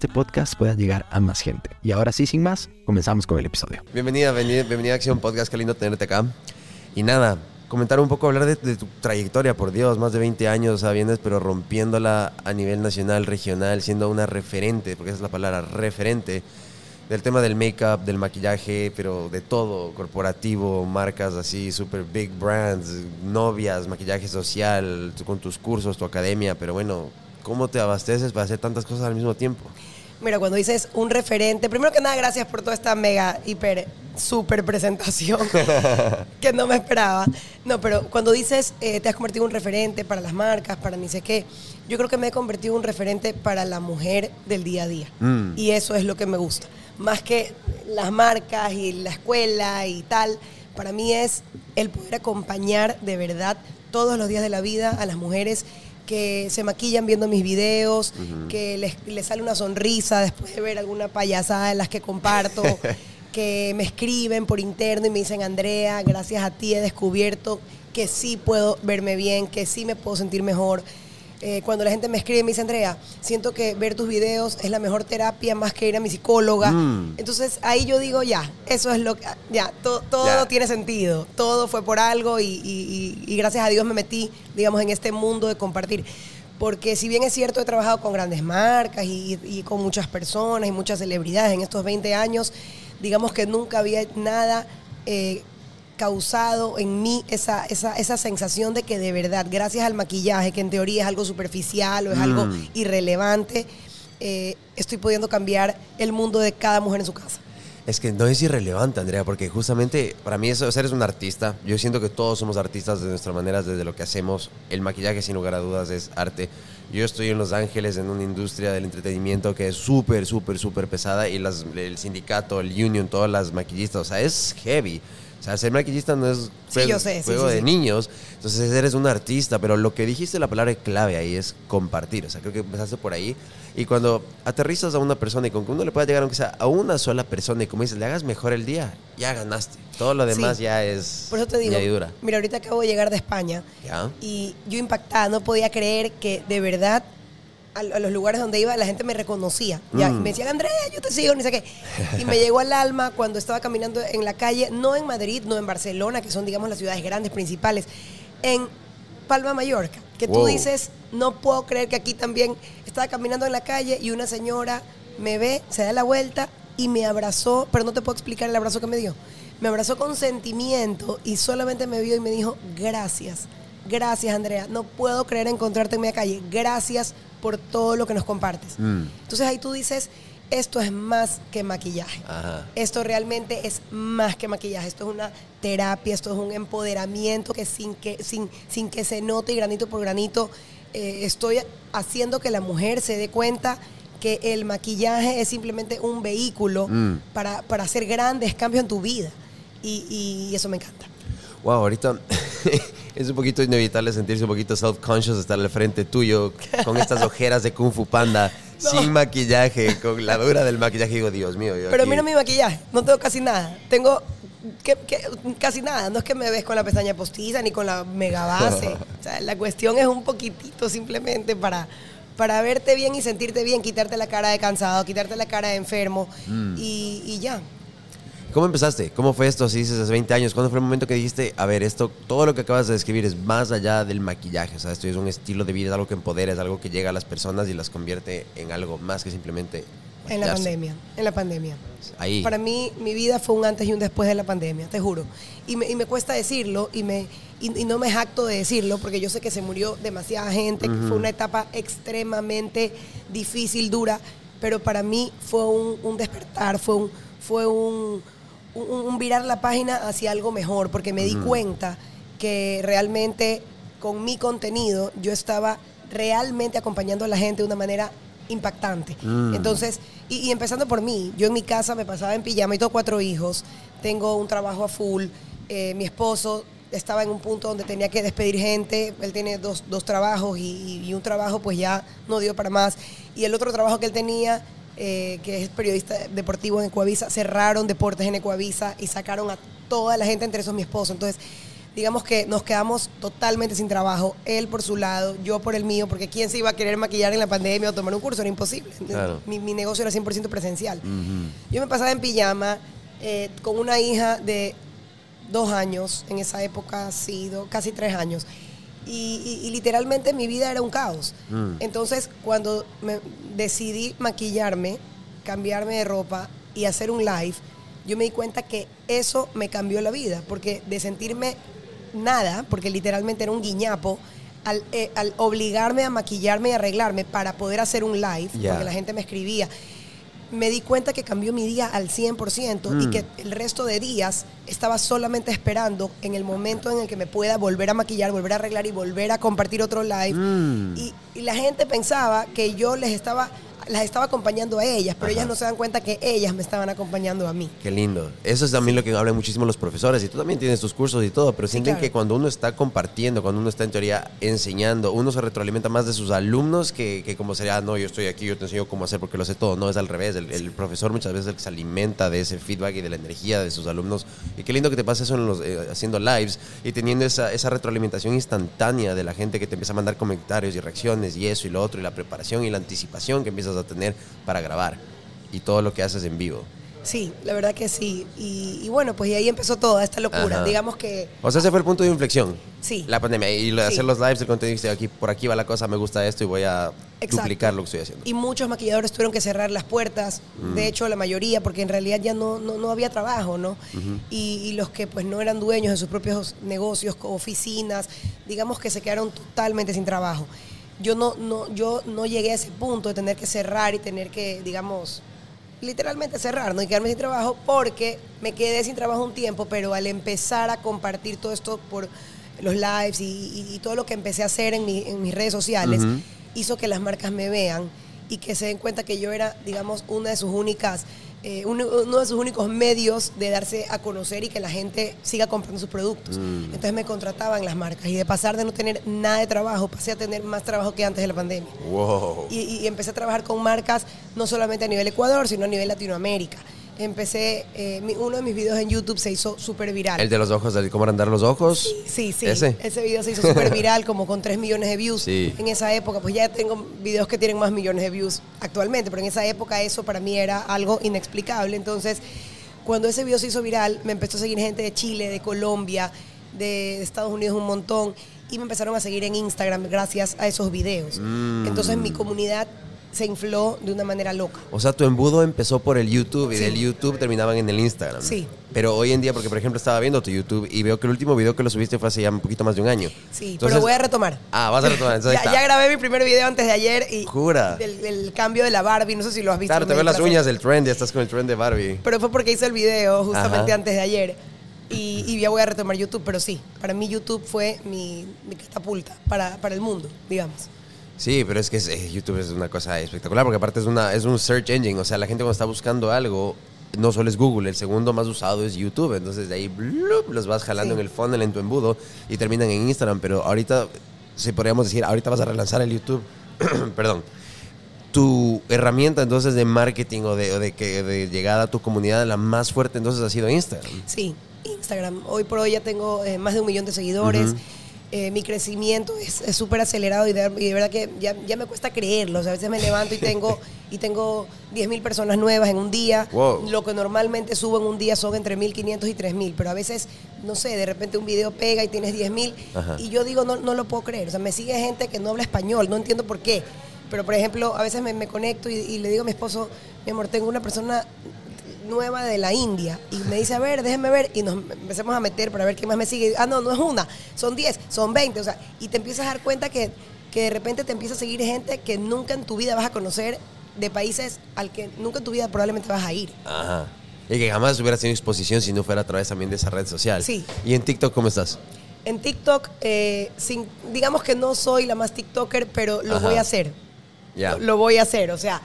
podcast pueda llegar a más gente. Y ahora sí, sin más, comenzamos con el episodio. Bienvenida, bienvenida, a Acción Podcast, qué lindo tenerte acá. Y nada, comentar un poco, hablar de, tu trayectoria, por Dios, más de 20 años, sabiendo, pero rompiéndola a nivel nacional, regional, siendo una referente, porque esa es la palabra, referente, del tema del make-up, del maquillaje, pero de todo, corporativo, marcas así, super big brands, novias, maquillaje social, con tus cursos, tu academia, pero bueno, ¿cómo te abasteces para hacer tantas cosas al mismo tiempo? Mira, cuando dices un referente, primero que nada, gracias por toda esta mega, hiper, super presentación que no me esperaba. No, pero cuando dices eh, te has convertido en un referente para las marcas, para ni sé qué, yo creo que me he convertido en un referente para la mujer del día a día. Mm. Y eso es lo que me gusta. Más que las marcas y la escuela y tal, para mí es el poder acompañar de verdad todos los días de la vida a las mujeres que se maquillan viendo mis videos, que les, les sale una sonrisa después de ver alguna payasada en las que comparto, que me escriben por interno y me dicen, Andrea, gracias a ti he descubierto que sí puedo verme bien, que sí me puedo sentir mejor. Eh, cuando la gente me escribe me dice, Andrea, siento que ver tus videos es la mejor terapia más que ir a mi psicóloga. Mm. Entonces ahí yo digo, ya, eso es lo que, ya, to- todo Ya. tiene sentido, todo fue por algo y, y- y- y gracias a Dios me metí, digamos, en este mundo de compartir. Porque si bien es cierto, he trabajado con grandes marcas y, y con muchas personas y muchas celebridades en estos 20 años, digamos que nunca había nada eh, causado en mí esa, esa, esa sensación de que de verdad, gracias al maquillaje, que en teoría es algo superficial o es algo Mm. irrelevante, eh, estoy pudiendo cambiar el mundo de cada mujer en su casa. Es que no es irrelevante, Andrea, porque justamente para mí eso, eres un artista. Yo siento que todos somos artistas de nuestra manera, desde lo que hacemos. El maquillaje, sin lugar a dudas, es arte. Yo estoy en Los Ángeles en una industria del entretenimiento que es súper, súper, súper pesada y las, el sindicato, el union, todas las maquillistas, o sea, es heavy. Sea, ser maquillista no es Sí, yo sé, sí, juego sí, de niños. Entonces eres un artista, pero lo que dijiste, la palabra clave ahí es compartir. O sea, creo que empezaste por ahí. Y cuando aterrizas a una persona y con que uno le pueda llegar, aunque sea a una sola persona, y como dices, le hagas mejor el día, ya ganaste. Todo lo demás ya es Por eso te digo, mira, ahorita acabo de llegar de España ¿Ya? y yo impactada, no podía creer que de verdad a, a los lugares donde iba la gente me reconocía. Ya, Mm. y me decían, Andrea, yo te sigo, ni sé qué. Y me llegó al alma cuando estaba caminando en la calle, no en Madrid, no en Barcelona, que son, digamos, las ciudades grandes, principales, en Palma, Mallorca, que tú dices, no puedo creer que aquí también estaba caminando en la calle y una señora me ve, se da la vuelta y me abrazó, pero no te puedo explicar el abrazo que me dio. Me abrazó con sentimiento y solamente me vio y me dijo, gracias, gracias Andrea, no puedo creer encontrarte en mi calle, gracias por todo lo que nos compartes. Mm. Entonces ahí tú dices, esto es más que maquillaje. Ajá. Esto realmente es más que maquillaje, esto es una terapia, esto es un empoderamiento que sin que, sin, sin que se note granito por granito, eh, estoy haciendo que la mujer se dé cuenta que el maquillaje es simplemente un vehículo Mm. para, para hacer grandes cambios en tu vida. Y, y eso me encanta. Wow, ahorita es un poquito inevitable sentirse un poquito self-conscious, estar al frente tuyo con estas ojeras de Kung Fu Panda, No. sin maquillaje, con la dura del maquillaje. Digo, Dios mío. yo Pero aquí- mira mi maquillaje, no tengo casi nada. Tengo que- que- casi nada. No es que me ves con la pestaña postiza ni con la mega base. O sea, la cuestión es un poquitito simplemente para, para verte bien y sentirte bien, quitarte la cara de cansado, quitarte la cara de enfermo Mm. y, y ya. ¿Cómo empezaste? ¿Cómo fue esto? Si dices hace 20 años, ¿cuándo fue el momento que dijiste, a ver, esto, todo lo que acabas de describir es más allá del maquillaje? O sea, esto es un estilo de vida, es algo que empodera, es algo que llega a las personas y las convierte en algo más que simplemente En la pandemia, en la pandemia. Ahí. Para mí, mi vida fue un antes y un después de la pandemia, te juro. Y me, y me cuesta decirlo y, me, y, y no me jacto de decirlo porque yo sé que se murió demasiada gente, que fue una etapa extremadamente difícil, dura, pero para mí fue un, un despertar, fue un, fue un, un- un virar la página hacia algo mejor, porque me di cuenta que realmente con mi contenido yo estaba realmente acompañando a la gente de una manera impactante. Mm. Entonces, y, y empezando por mí, yo en mi casa me pasaba en pijama y tengo cuatro hijos, tengo un trabajo a full, eh, mi esposo estaba en un punto donde tenía que despedir gente, él tiene dos, dos trabajos y, y un trabajo pues ya no dio para más, y el otro trabajo que él tenía, eh, que es periodista deportivo en Ecuavisa, cerraron deportes en Ecuavisa y sacaron a toda la gente, entre esos mi esposo, entonces digamos que nos quedamos totalmente sin trabajo, él por su lado, yo por el mío, porque quién se iba a querer maquillar en la pandemia o tomar un curso, era imposible. Claro. Mi, mi negocio era 100% presencial. Yo me pasaba en pijama eh, con una hija de dos años, en esa época sí, do- casi tres años. Y, y- y literalmente mi vida era un caos. Mm. Entonces, cuando me decidí maquillarme, cambiarme de ropa y hacer un live, yo me di cuenta que eso me cambió la vida, porque de sentirme nada, porque literalmente era un guiñapo, al, eh, al obligarme a maquillarme y arreglarme para poder hacer un live, porque la gente me escribía, me di cuenta que cambió mi día al 100% y Mm. que el resto de días estaba solamente esperando en el momento en el que me pueda volver a maquillar, volver a arreglar y volver a compartir otro live. Mm. Y, y la gente pensaba que yo les estaba, las estaba acompañando a ellas, pero Ajá. ellas no se dan cuenta que ellas me estaban acompañando a mí. Qué lindo. Eso es también lo que hablan muchísimo los profesores y tú también tienes tus cursos y todo, pero sienten claro. que cuando uno está compartiendo, cuando uno está en teoría enseñando, uno se retroalimenta más de sus alumnos que, que como sería, "Ah, no, yo estoy aquí, yo te enseño cómo hacer porque lo sé todo. No, es al revés. El, el profesor muchas veces es el que se alimenta de ese feedback y de la energía de sus alumnos. Y qué lindo que te pase eso en los, eh, haciendo lives y teniendo esa, esa retroalimentación instantánea de la gente que te empieza a mandar comentarios y reacciones y eso y lo otro y la preparación y la anticipación que empiezas a tener para grabar y todo lo que haces en vivo. Sí, la verdad que sí. Y, y bueno, pues y ahí empezó toda esta locura. Ajá. Digamos que O sea, ese fue el punto de inflexión. Sí. La pandemia. Y lo de Sí. hacer los lives, el contenido, aquí, por aquí va la cosa, me gusta esto y voy a Exacto. duplicar lo que estoy haciendo. Y muchos maquilladores tuvieron que cerrar las puertas, Mm. de hecho la mayoría, porque en realidad ya no, no, no había trabajo, ¿no? y, y los que pues no eran dueños de sus propios negocios, oficinas, digamos que se quedaron totalmente sin trabajo. Yo no, no, yo no llegué a ese punto de tener que cerrar y tener que, digamos, literalmente cerrar, ¿no? Y quedarme sin trabajo porque me quedé sin trabajo un tiempo, pero al empezar a compartir todo esto por los lives y, y- y todo lo que empecé a hacer en, mi- en mis redes sociales, hizo que las marcas me vean y que se den cuenta que yo era, digamos, una de sus únicas, eh, uno, uno de sus únicos medios de darse a conocer y que la gente siga comprando sus productos. Mm. Entonces me contrataban las marcas y de pasar de no tener nada de trabajo, pasé a tener más trabajo que antes de la pandemia. Wow. Y, y empecé a trabajar con marcas no solamente a nivel Ecuador, sino a nivel Latinoamérica. Empecé, eh, mi- uno de mis videos en YouTube se hizo súper viral. El de los ojos, de cómo andar los ojos. Sí, sí. Ese. video se hizo súper viral, como con 3 millones de views. Sí. En esa época, pues ya tengo videos que tienen más millones de views actualmente, pero en esa época eso para mí era algo inexplicable. Entonces, cuando ese video se hizo viral, me empezó a seguir gente de Chile, de Colombia, de Estados Unidos un montón, y me empezaron a seguir en Instagram gracias a esos videos. Mm. Entonces, mi comunidad se infló de una manera loca. O sea, tu embudo empezó por el YouTube y Sí. del YouTube terminaban en el Instagram. Sí. Pero hoy en día, porque por ejemplo estaba viendo tu YouTube y veo que el último video que lo subiste fue hace ya un poquito más de un año. Sí, Entonces- pero voy a retomar. Ah, vas a retomar. Entonces ya, ya grabé mi primer video antes de ayer y Jura. del, del cambio de la Barbie, no sé si lo has visto. Claro, te veo las uñas del trend, ya estás con el trend de Barbie. Pero fue porque hice el video justamente Ajá. antes de ayer. Y, y ya voy a retomar YouTube, pero sí, para mí YouTube fue mi, mi catapulta para, para el mundo, digamos. Sí, pero es que es- eh, YouTube es una cosa espectacular porque aparte es, una, es un search engine. O sea, la gente cuando está buscando algo, no solo es Google, el segundo más usado es YouTube. Entonces de ahí blup, los vas jalando Sí. en el funnel, en tu embudo y terminan en Instagram. Pero ahorita, si podríamos decir, ahorita vas a relanzar el YouTube. Perdón. Tu herramienta entonces de marketing o de, o de, que, de llegada a tu comunidad, la más fuerte entonces ha sido Instagram. Sí, Instagram. Hoy por hoy ya tengo eh, más de un millón de seguidores. Ujú. Eh, mi crecimiento es súper acelerado y de, y de verdad que ya, ya me cuesta creerlo. O sea, a veces me levanto y tengo, y tengo 10 mil personas nuevas en un día. Wow. Lo que normalmente subo en un día son entre 1.500 y 3.000. Pero a veces, no sé, de repente un video pega y tienes 10 mil. Ajá. Y yo digo, no, no lo puedo creer. O sea, me sigue gente que no habla español. No entiendo por qué. Pero, por ejemplo, a veces me, me conecto y, y le digo a mi esposo, mi amor, tengo una persona nueva de la India y me dice, a ver, déjeme ver y nos empecemos a meter para ver quién más me sigue. Ah, no, no es una, son 10, son 20, o sea, y te empiezas a dar cuenta que, que de repente te empieza a seguir gente que nunca en tu vida vas a conocer de países al que nunca en tu vida probablemente vas a ir. Ajá. Y que jamás hubieras tenido exposición si no fuera a través también de esa red social. Sí. ¿Y en TikTok cómo estás? En TikTok, eh, sin, digamos que no soy la más TikToker, pero lo Ajá. voy a hacer. Ya. lo, lo voy a hacer. O sea,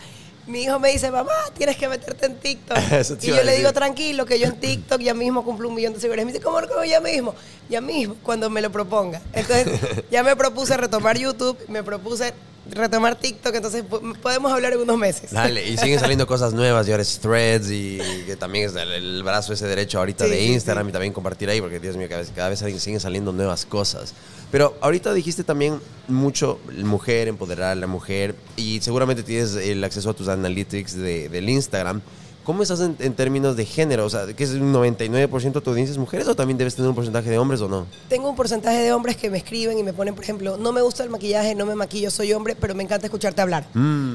mi hijo me dice, mamá, tienes que meterte en TikTok. Y yo le digo, tranquilo, que yo en TikTok ya mismo cumplo un millón de seguidores. Me dice, ¿cómo, cómo ya mismo? Ya mismo, cuando me lo proponga. Entonces, ya me propuse retomar YouTube, me propuse retomar TikTok, entonces po- podemos hablar en unos meses. Dale, y siguen saliendo cosas nuevas, y ahora es Threads y que también es el, el brazo ese derecho ahorita Sí, de sí, Instagram y también compartir ahí, porque Dios mío, cada vez, cada vez siguen saliendo nuevas cosas. Pero ahorita dijiste también mucho mujer, empoderar a la mujer, y seguramente tienes el acceso a tus analytics de- del Instagram. ¿Cómo estás en, en términos de género? O sea, ¿que es un 99% de tu audiencia es mujeres o también debes tener un porcentaje de hombres o no? Tengo un porcentaje de hombres que me escriben y me ponen, por ejemplo, no me gusta el maquillaje, no me maquillo, soy hombre, pero me encanta escucharte hablar.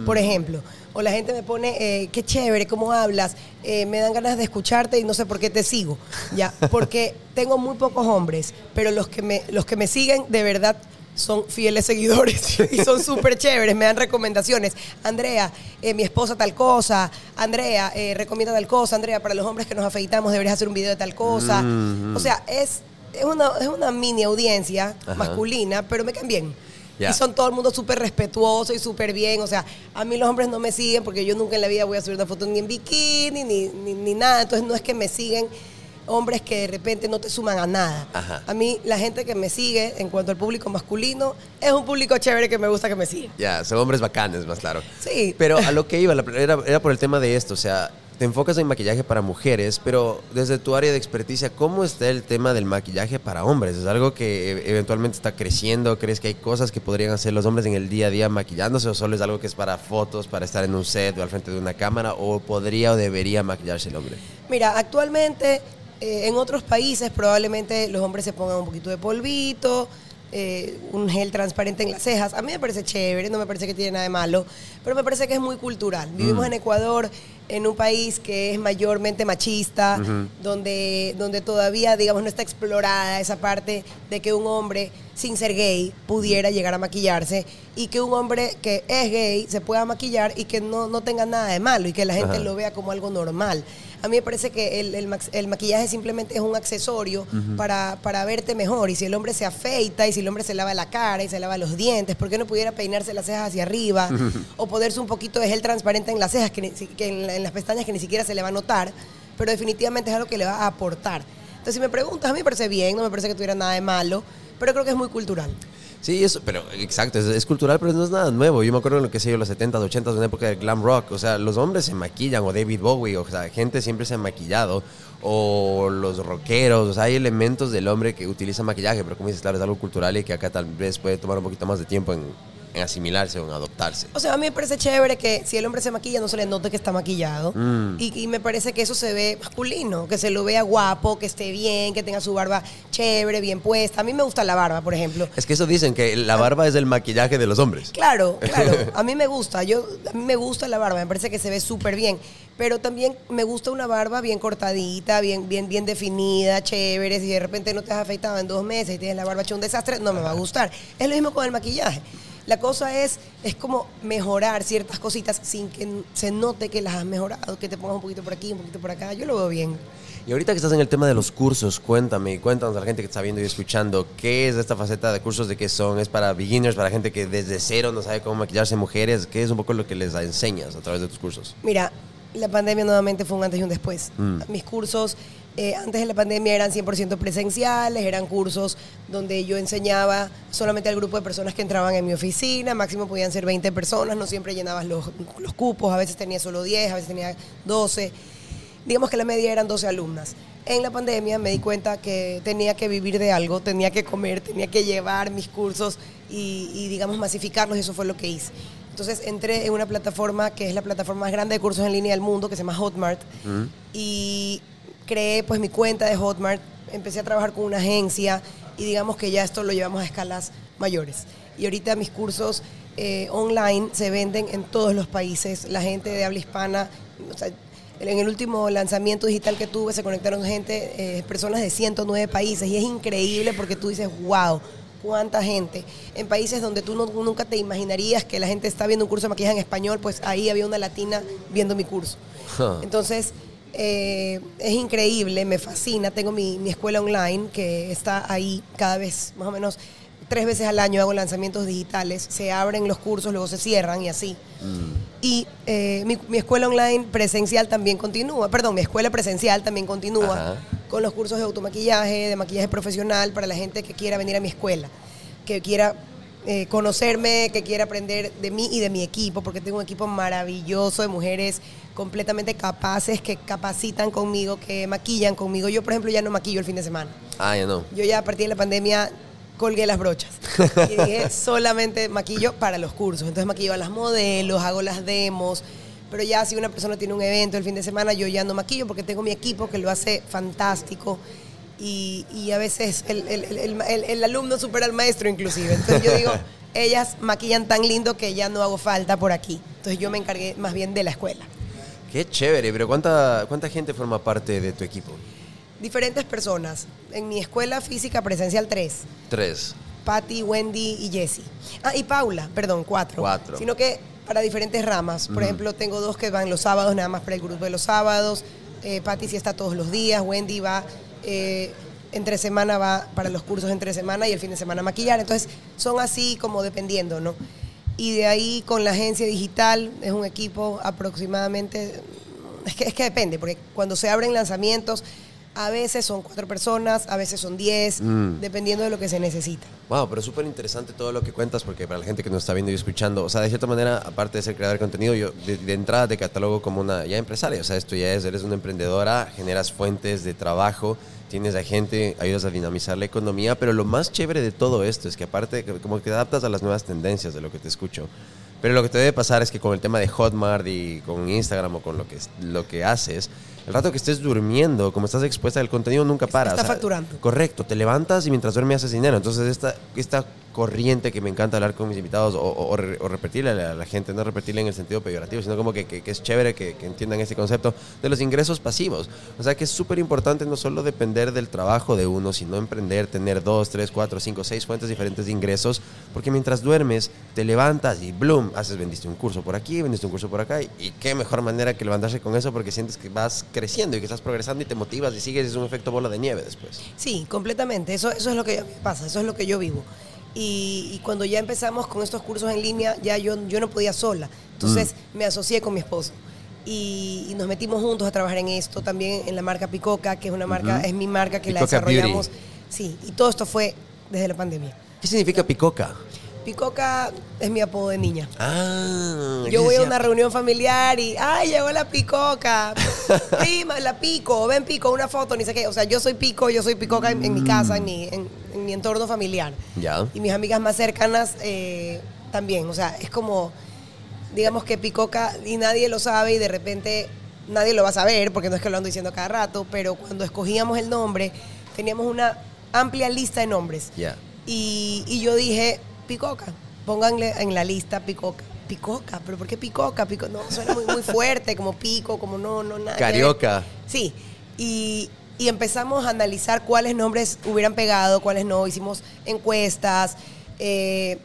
Por ejemplo. O la gente me pone, eh, qué chévere, cómo hablas, eh, me dan ganas de escucharte y no sé por qué te sigo. Ya, porque tengo muy pocos hombres, pero los que me, los que me siguen de verdad son fieles seguidores y son súper chéveres, me dan recomendaciones. Andrea, eh, mi esposa tal cosa, Andrea, eh, recomienda tal cosa, Andrea, para los hombres que nos afeitamos deberías hacer un video de tal cosa. O sea, es, es, una, es una mini audiencia Ajá. masculina, pero me caen bien. Y son todo el mundo súper respetuoso y súper bien. O sea, a mí los hombres no me siguen porque yo nunca en la vida voy a subir una foto ni en bikini ni, ni, ni nada. Entonces no es que me siguen hombres que de repente no te suman a nada. Ajá. A mí la gente que me sigue en cuanto al público masculino es un público chévere que me gusta que me siga. Ya, son hombres bacanes, más claro. Sí. Pero a lo que iba, la- era, era por el tema de esto, o sea, te enfocas en maquillaje para mujeres, pero desde tu área de experticia, ¿cómo está el tema del maquillaje para hombres? ¿Es algo que e- eventualmente está creciendo? ¿Crees que hay cosas que podrían hacer los hombres en el día a día maquillándose o solo es algo que es para fotos, para estar en un set o al frente de una cámara o podría o debería maquillarse el hombre? Mira, actualmente eh, en otros países probablemente los hombres se pongan un poquito de polvito, eh, un gel transparente en las cejas. A mí me parece chévere, no me parece que tiene nada de malo, pero me parece que es muy cultural. Vivimos en Ecuador, en un país que es mayormente machista, donde, donde todavía, digamos, no está explorada esa parte de que un hombre, sin ser gay, pudiera llegar a maquillarse y que un hombre que es gay se pueda maquillar y que no, no tenga nada de malo y que la gente lo vea como algo normal. A mí me parece que el, el maquillaje simplemente es un accesorio para, para verte mejor. Y si el hombre se afeita, y si el hombre se lava la cara y se lava los dientes, ¿por qué no pudiera peinarse las cejas hacia arriba? o ponerse un poquito de gel transparente en las cejas, que, en, en las pestañas que ni siquiera se le va a notar, pero definitivamente es algo que le va a aportar. Entonces, si me preguntas, a mí me parece bien, no me parece que tuviera nada de malo, pero creo que es muy cultural. Sí, eso, pero exacto, es, cultural, pero no es nada nuevo. Yo me acuerdo en lo que sé yo, los 70s, 80s, una época del glam rock. O sea, los hombres se maquillan, o David Bowie, o sea, gente siempre se ha maquillado, o los rockeros. O sea, hay elementos del hombre que utiliza maquillaje, pero como dices, claro, es algo cultural y que acá tal vez puede tomar un poquito más de tiempo en, en asimilarse o en adoptarse. O sea, a mí me parece chévere que si el hombre se maquilla no se le note que está maquillado. Mm. Y, y me parece que eso se ve masculino, que se lo vea guapo, que esté bien, que tenga su barba chévere, bien puesta. A mí me gusta la barba, por ejemplo. Es que eso dicen que la barba es el maquillaje de los hombres. Claro, claro. A mí me gusta. Yo, a mí me gusta la barba. Me parece que se ve súper bien. Pero también me gusta una barba bien cortadita, bien, bien, bien definida, chévere. Si de repente no te has afeitado en dos meses y tienes la barba hecha un desastre, no me va a gustar. Es lo mismo con el maquillaje. La cosa es, es como mejorar ciertas cositas sin que se note que las has mejorado, que te pongas un poquito por aquí, un poquito por acá. Yo lo veo bien. Y ahorita que estás en el tema de los cursos, cuéntame y cuéntanos a la gente que está viendo y escuchando, ¿qué es esta faceta de cursos? ¿De qué son? ¿Es para beginners, para gente que desde cero no sabe cómo maquillarse mujeres? ¿Qué es un poco lo que les enseñas a través de tus cursos? Mira, la pandemia nuevamente fue un antes y un después. Mm. Mis cursos eh, antes de la pandemia eran 100% presenciales, eran cursos donde yo enseñaba solamente al grupo de personas que entraban en mi oficina, máximo podían ser 20 personas, no siempre llenabas los, los cupos, a veces tenía solo 10, a veces tenía 12. Digamos que la media eran 12 alumnas. En la pandemia me di cuenta que tenía que vivir de algo, tenía que comer, tenía que llevar mis cursos y, y, digamos, masificarlos, y eso fue lo que hice. Entonces entré en una plataforma que es la plataforma más grande de cursos en línea del mundo, que se llama Hotmart, y creé pues mi cuenta de Hotmart, empecé a trabajar con una agencia y digamos que ya esto lo llevamos a escalas mayores. Y ahorita mis cursos eh, online se venden en todos los países, la gente de habla hispana, o sea, en el último lanzamiento digital que tuve se conectaron gente, eh, personas de 109 países y es increíble porque tú dices, wow, cuánta gente. En países donde tú no- nunca te imaginarías que la gente está viendo un curso de maquillaje en español, pues ahí había una latina viendo mi curso. Entonces, eh, es increíble, me fascina. Tengo mi, mi escuela online que está ahí cada vez más o menos tres veces al año hago lanzamientos digitales, se abren los cursos, luego se cierran y así. Y eh, mi, mi escuela online presencial también continúa, perdón, mi escuela presencial también continúa Ajá. con los cursos de automaquillaje, de maquillaje profesional para la gente que quiera venir a mi escuela, que quiera eh, conocerme, que quiera aprender de mí y de mi equipo, porque tengo un equipo maravilloso de mujeres completamente capaces, que capacitan conmigo, que maquillan conmigo. Yo, por ejemplo, ya no maquillo el fin de semana. Ah, ya no. Yo ya a partir de la pandemia colgué las brochas y dije solamente maquillo para los cursos. Entonces maquillo a las modelos, hago las demos, pero ya si una persona tiene un evento el fin de semana, yo ya no maquillo porque tengo mi equipo que lo hace fantástico. Y, y a veces el, el- el- el- alumno supera al maestro inclusive. Entonces yo digo, ellas maquillan tan lindo que ya no hago falta por aquí. Entonces yo me encargué más bien de la escuela. Qué chévere, pero ¿cuánta, ¿cuánta gente forma parte de tu equipo? Diferentes personas. En mi escuela física presencial 3. Tres. Patty, Wendy y Jessie. Ah, y Paula, perdón, cuatro. Cuatro. Sino que para diferentes ramas. Por ejemplo, tengo dos que van los sábados, nada más para el grupo de los sábados. Eh, Patty sí está todos los días. Wendy va eh, entre semana, va para los cursos entre semana y el fin de semana maquillar. Entonces, son así como dependiendo, ¿no? Y de ahí con la agencia digital es un equipo aproximadamente. Es que, es que depende, porque cuando se abren lanzamientos, a veces son cuatro personas, a veces son diez, Mm. dependiendo de lo que se necesita. Wow, pero súper interesante todo lo que cuentas, porque para la gente que nos está viendo y escuchando, o sea, de cierta manera, aparte de ser creador de contenido, yo de, de entrada te catalogo como una ya empresaria, o sea, esto ya es, eres una emprendedora, generas fuentes de trabajo, tienes a gente, ayudas a dinamizar la economía, pero lo más chévere de todo esto es que aparte, como que te adaptas a las nuevas tendencias de lo que te escucho. Pero lo que te debe pasar es que con el tema de Hotmart y con Instagram o con lo que, lo que haces, el rato que estés durmiendo, como estás expuesta al contenido, nunca para. Está facturando. Correcto, te levantas y mientras duermes haces dinero. Entonces, esta, esta corriente que me encanta hablar con mis invitados o, o- o re- o repetirle a la, gente, no repetirle en el sentido peyorativo, sino como que, que- que es chévere que, que entiendan ese concepto de los ingresos pasivos. O sea, que es súper importante no solo depender del trabajo de uno, sino emprender, tener dos, tres, cuatro, cinco, seis fuentes diferentes de ingresos, porque mientras duermes, te levantas y bloom, haces, vendiste un curso por aquí, vendiste un curso por acá, y, y qué mejor manera que levantarse con eso porque sientes que vas creciendo y que estás progresando y te motivas y sigues, es un efecto bola de nieve después. Sí, completamente. Eso, eso es lo que pasa, eso es lo que yo vivo. Y, y cuando ya empezamos con estos cursos en línea, ya yo, yo no podía sola. Entonces Mm. me asocié con mi esposo. Y, y nos metimos juntos a trabajar en esto, también en la marca Picoca, que es una marca, es mi marca que la Beauty. desarrollamos. Sí, y todo esto fue desde la pandemia. ¿Qué significa picoca? Picoca es mi apodo de niña. Ah, Yo voy a una reunión familiar y, ¡ay, llegó la picoca! Prima, la pico, ven pico, una foto, ni sé qué. O sea, yo soy pico, yo soy picoca en, en mi casa, en mi, en, en mi entorno familiar. Ya. Y mis amigas más cercanas eh, también. O sea, es como, digamos que picoca y nadie lo sabe y de repente nadie lo va a saber, porque no es que lo ando diciendo cada rato, pero cuando escogíamos el nombre, teníamos una amplia lista de nombres. Ya. Y, y yo dije, Picoca, pónganle en la lista Picoca. Picoca, pero ¿por qué Picoca? Pico, no, suena muy, muy fuerte, como pico, como no, no, nada. Carioca. Sí, y, y empezamos a analizar cuáles nombres hubieran pegado, cuáles no. Hicimos encuestas, eh,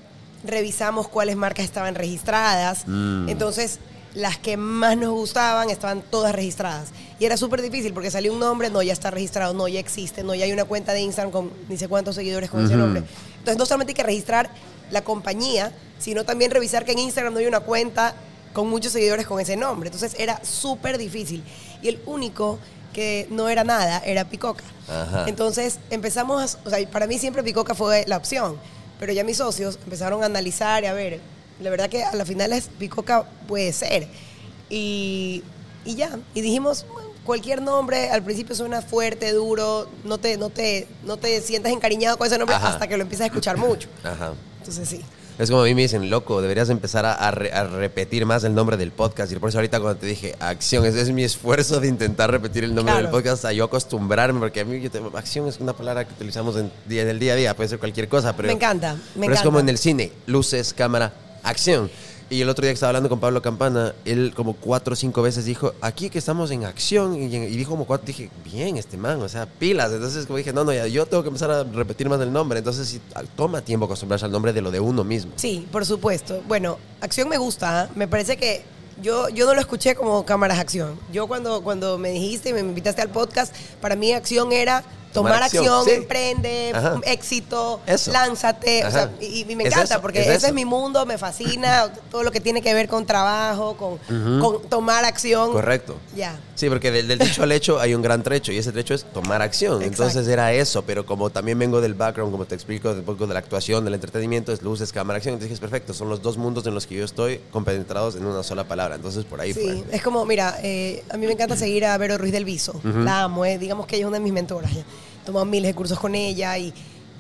revisamos cuáles marcas estaban registradas. Mm. Entonces, las que más nos gustaban estaban todas registradas. Y era súper difícil porque salió un nombre, no, ya está registrado, no, ya existe, no, ya hay una cuenta de Instagram con ni sé cuántos seguidores con ese nombre. Entonces, no solamente hay que registrar la compañía, sino también revisar que en Instagram no hay una cuenta con muchos seguidores con ese nombre. Entonces, era súper difícil. Y el único que no era nada era Picoca. Ajá. Entonces, empezamos, o sea, para mí siempre Picoca fue la opción, pero ya mis socios empezaron a analizar y a ver, la verdad que a la final es Picoca puede ser. Y, y ya, y dijimos, cualquier nombre al principio suena fuerte, duro, no te, no te, no te sientas encariñado con ese nombre Ajá. hasta que lo empiezas a escuchar mucho. Ajá. Entonces sí. Es como a mí me dicen, loco, deberías empezar a, a re- a repetir más el nombre del podcast. Y por eso ahorita cuando te dije acción, ese es mi esfuerzo de intentar repetir el nombre Claro. del podcast, a yo acostumbrarme, porque a mí yo te- acción es una palabra que utilizamos en, el día a día, puede ser cualquier cosa, pero... Me encanta, me pero encanta. es como en el cine, luces, cámara, acción. Y el otro día que estaba hablando con Pablo Campana, él como cuatro o cinco veces dijo, aquí que estamos en acción, y, dijo como cuatro, dije, bien este man, o sea, pilas. Entonces como dije, no, no, ya, yo tengo que empezar a repetir más el nombre. Entonces sí, toma tiempo acostumbrarse al nombre de lo de uno mismo. Sí, por supuesto. Bueno, acción me gusta. ¿ah? Me parece que yo, yo no lo escuché como cámaras acción. Yo cuando, cuando me dijiste y me invitaste al podcast, para mí acción era tomar, Tomar acción, acción, sí. emprende, Ajá. éxito, Eso. lánzate. o sea, y, y me Es encanta eso, porque es ese es mi mundo, me fascina, todo lo que tiene que ver con trabajo, con, con tomar acción. Correcto. Ya. Sí, porque del, del dicho al hecho hay un gran trecho y ese trecho es tomar acción. Exacto. Entonces era eso, pero como también vengo del background, como te explico, un poco de la actuación, del entretenimiento, es luces, cámara, acción. Entonces dije, perfecto, son los dos mundos en los que yo estoy compenetrados en una sola palabra. Entonces por ahí Sí, fue. es como, mira, eh, a mí me encanta seguir a Vero Ruiz del Viso. La amo, eh, digamos que ella es una de mis mentoras. Tomado miles de cursos con ella y,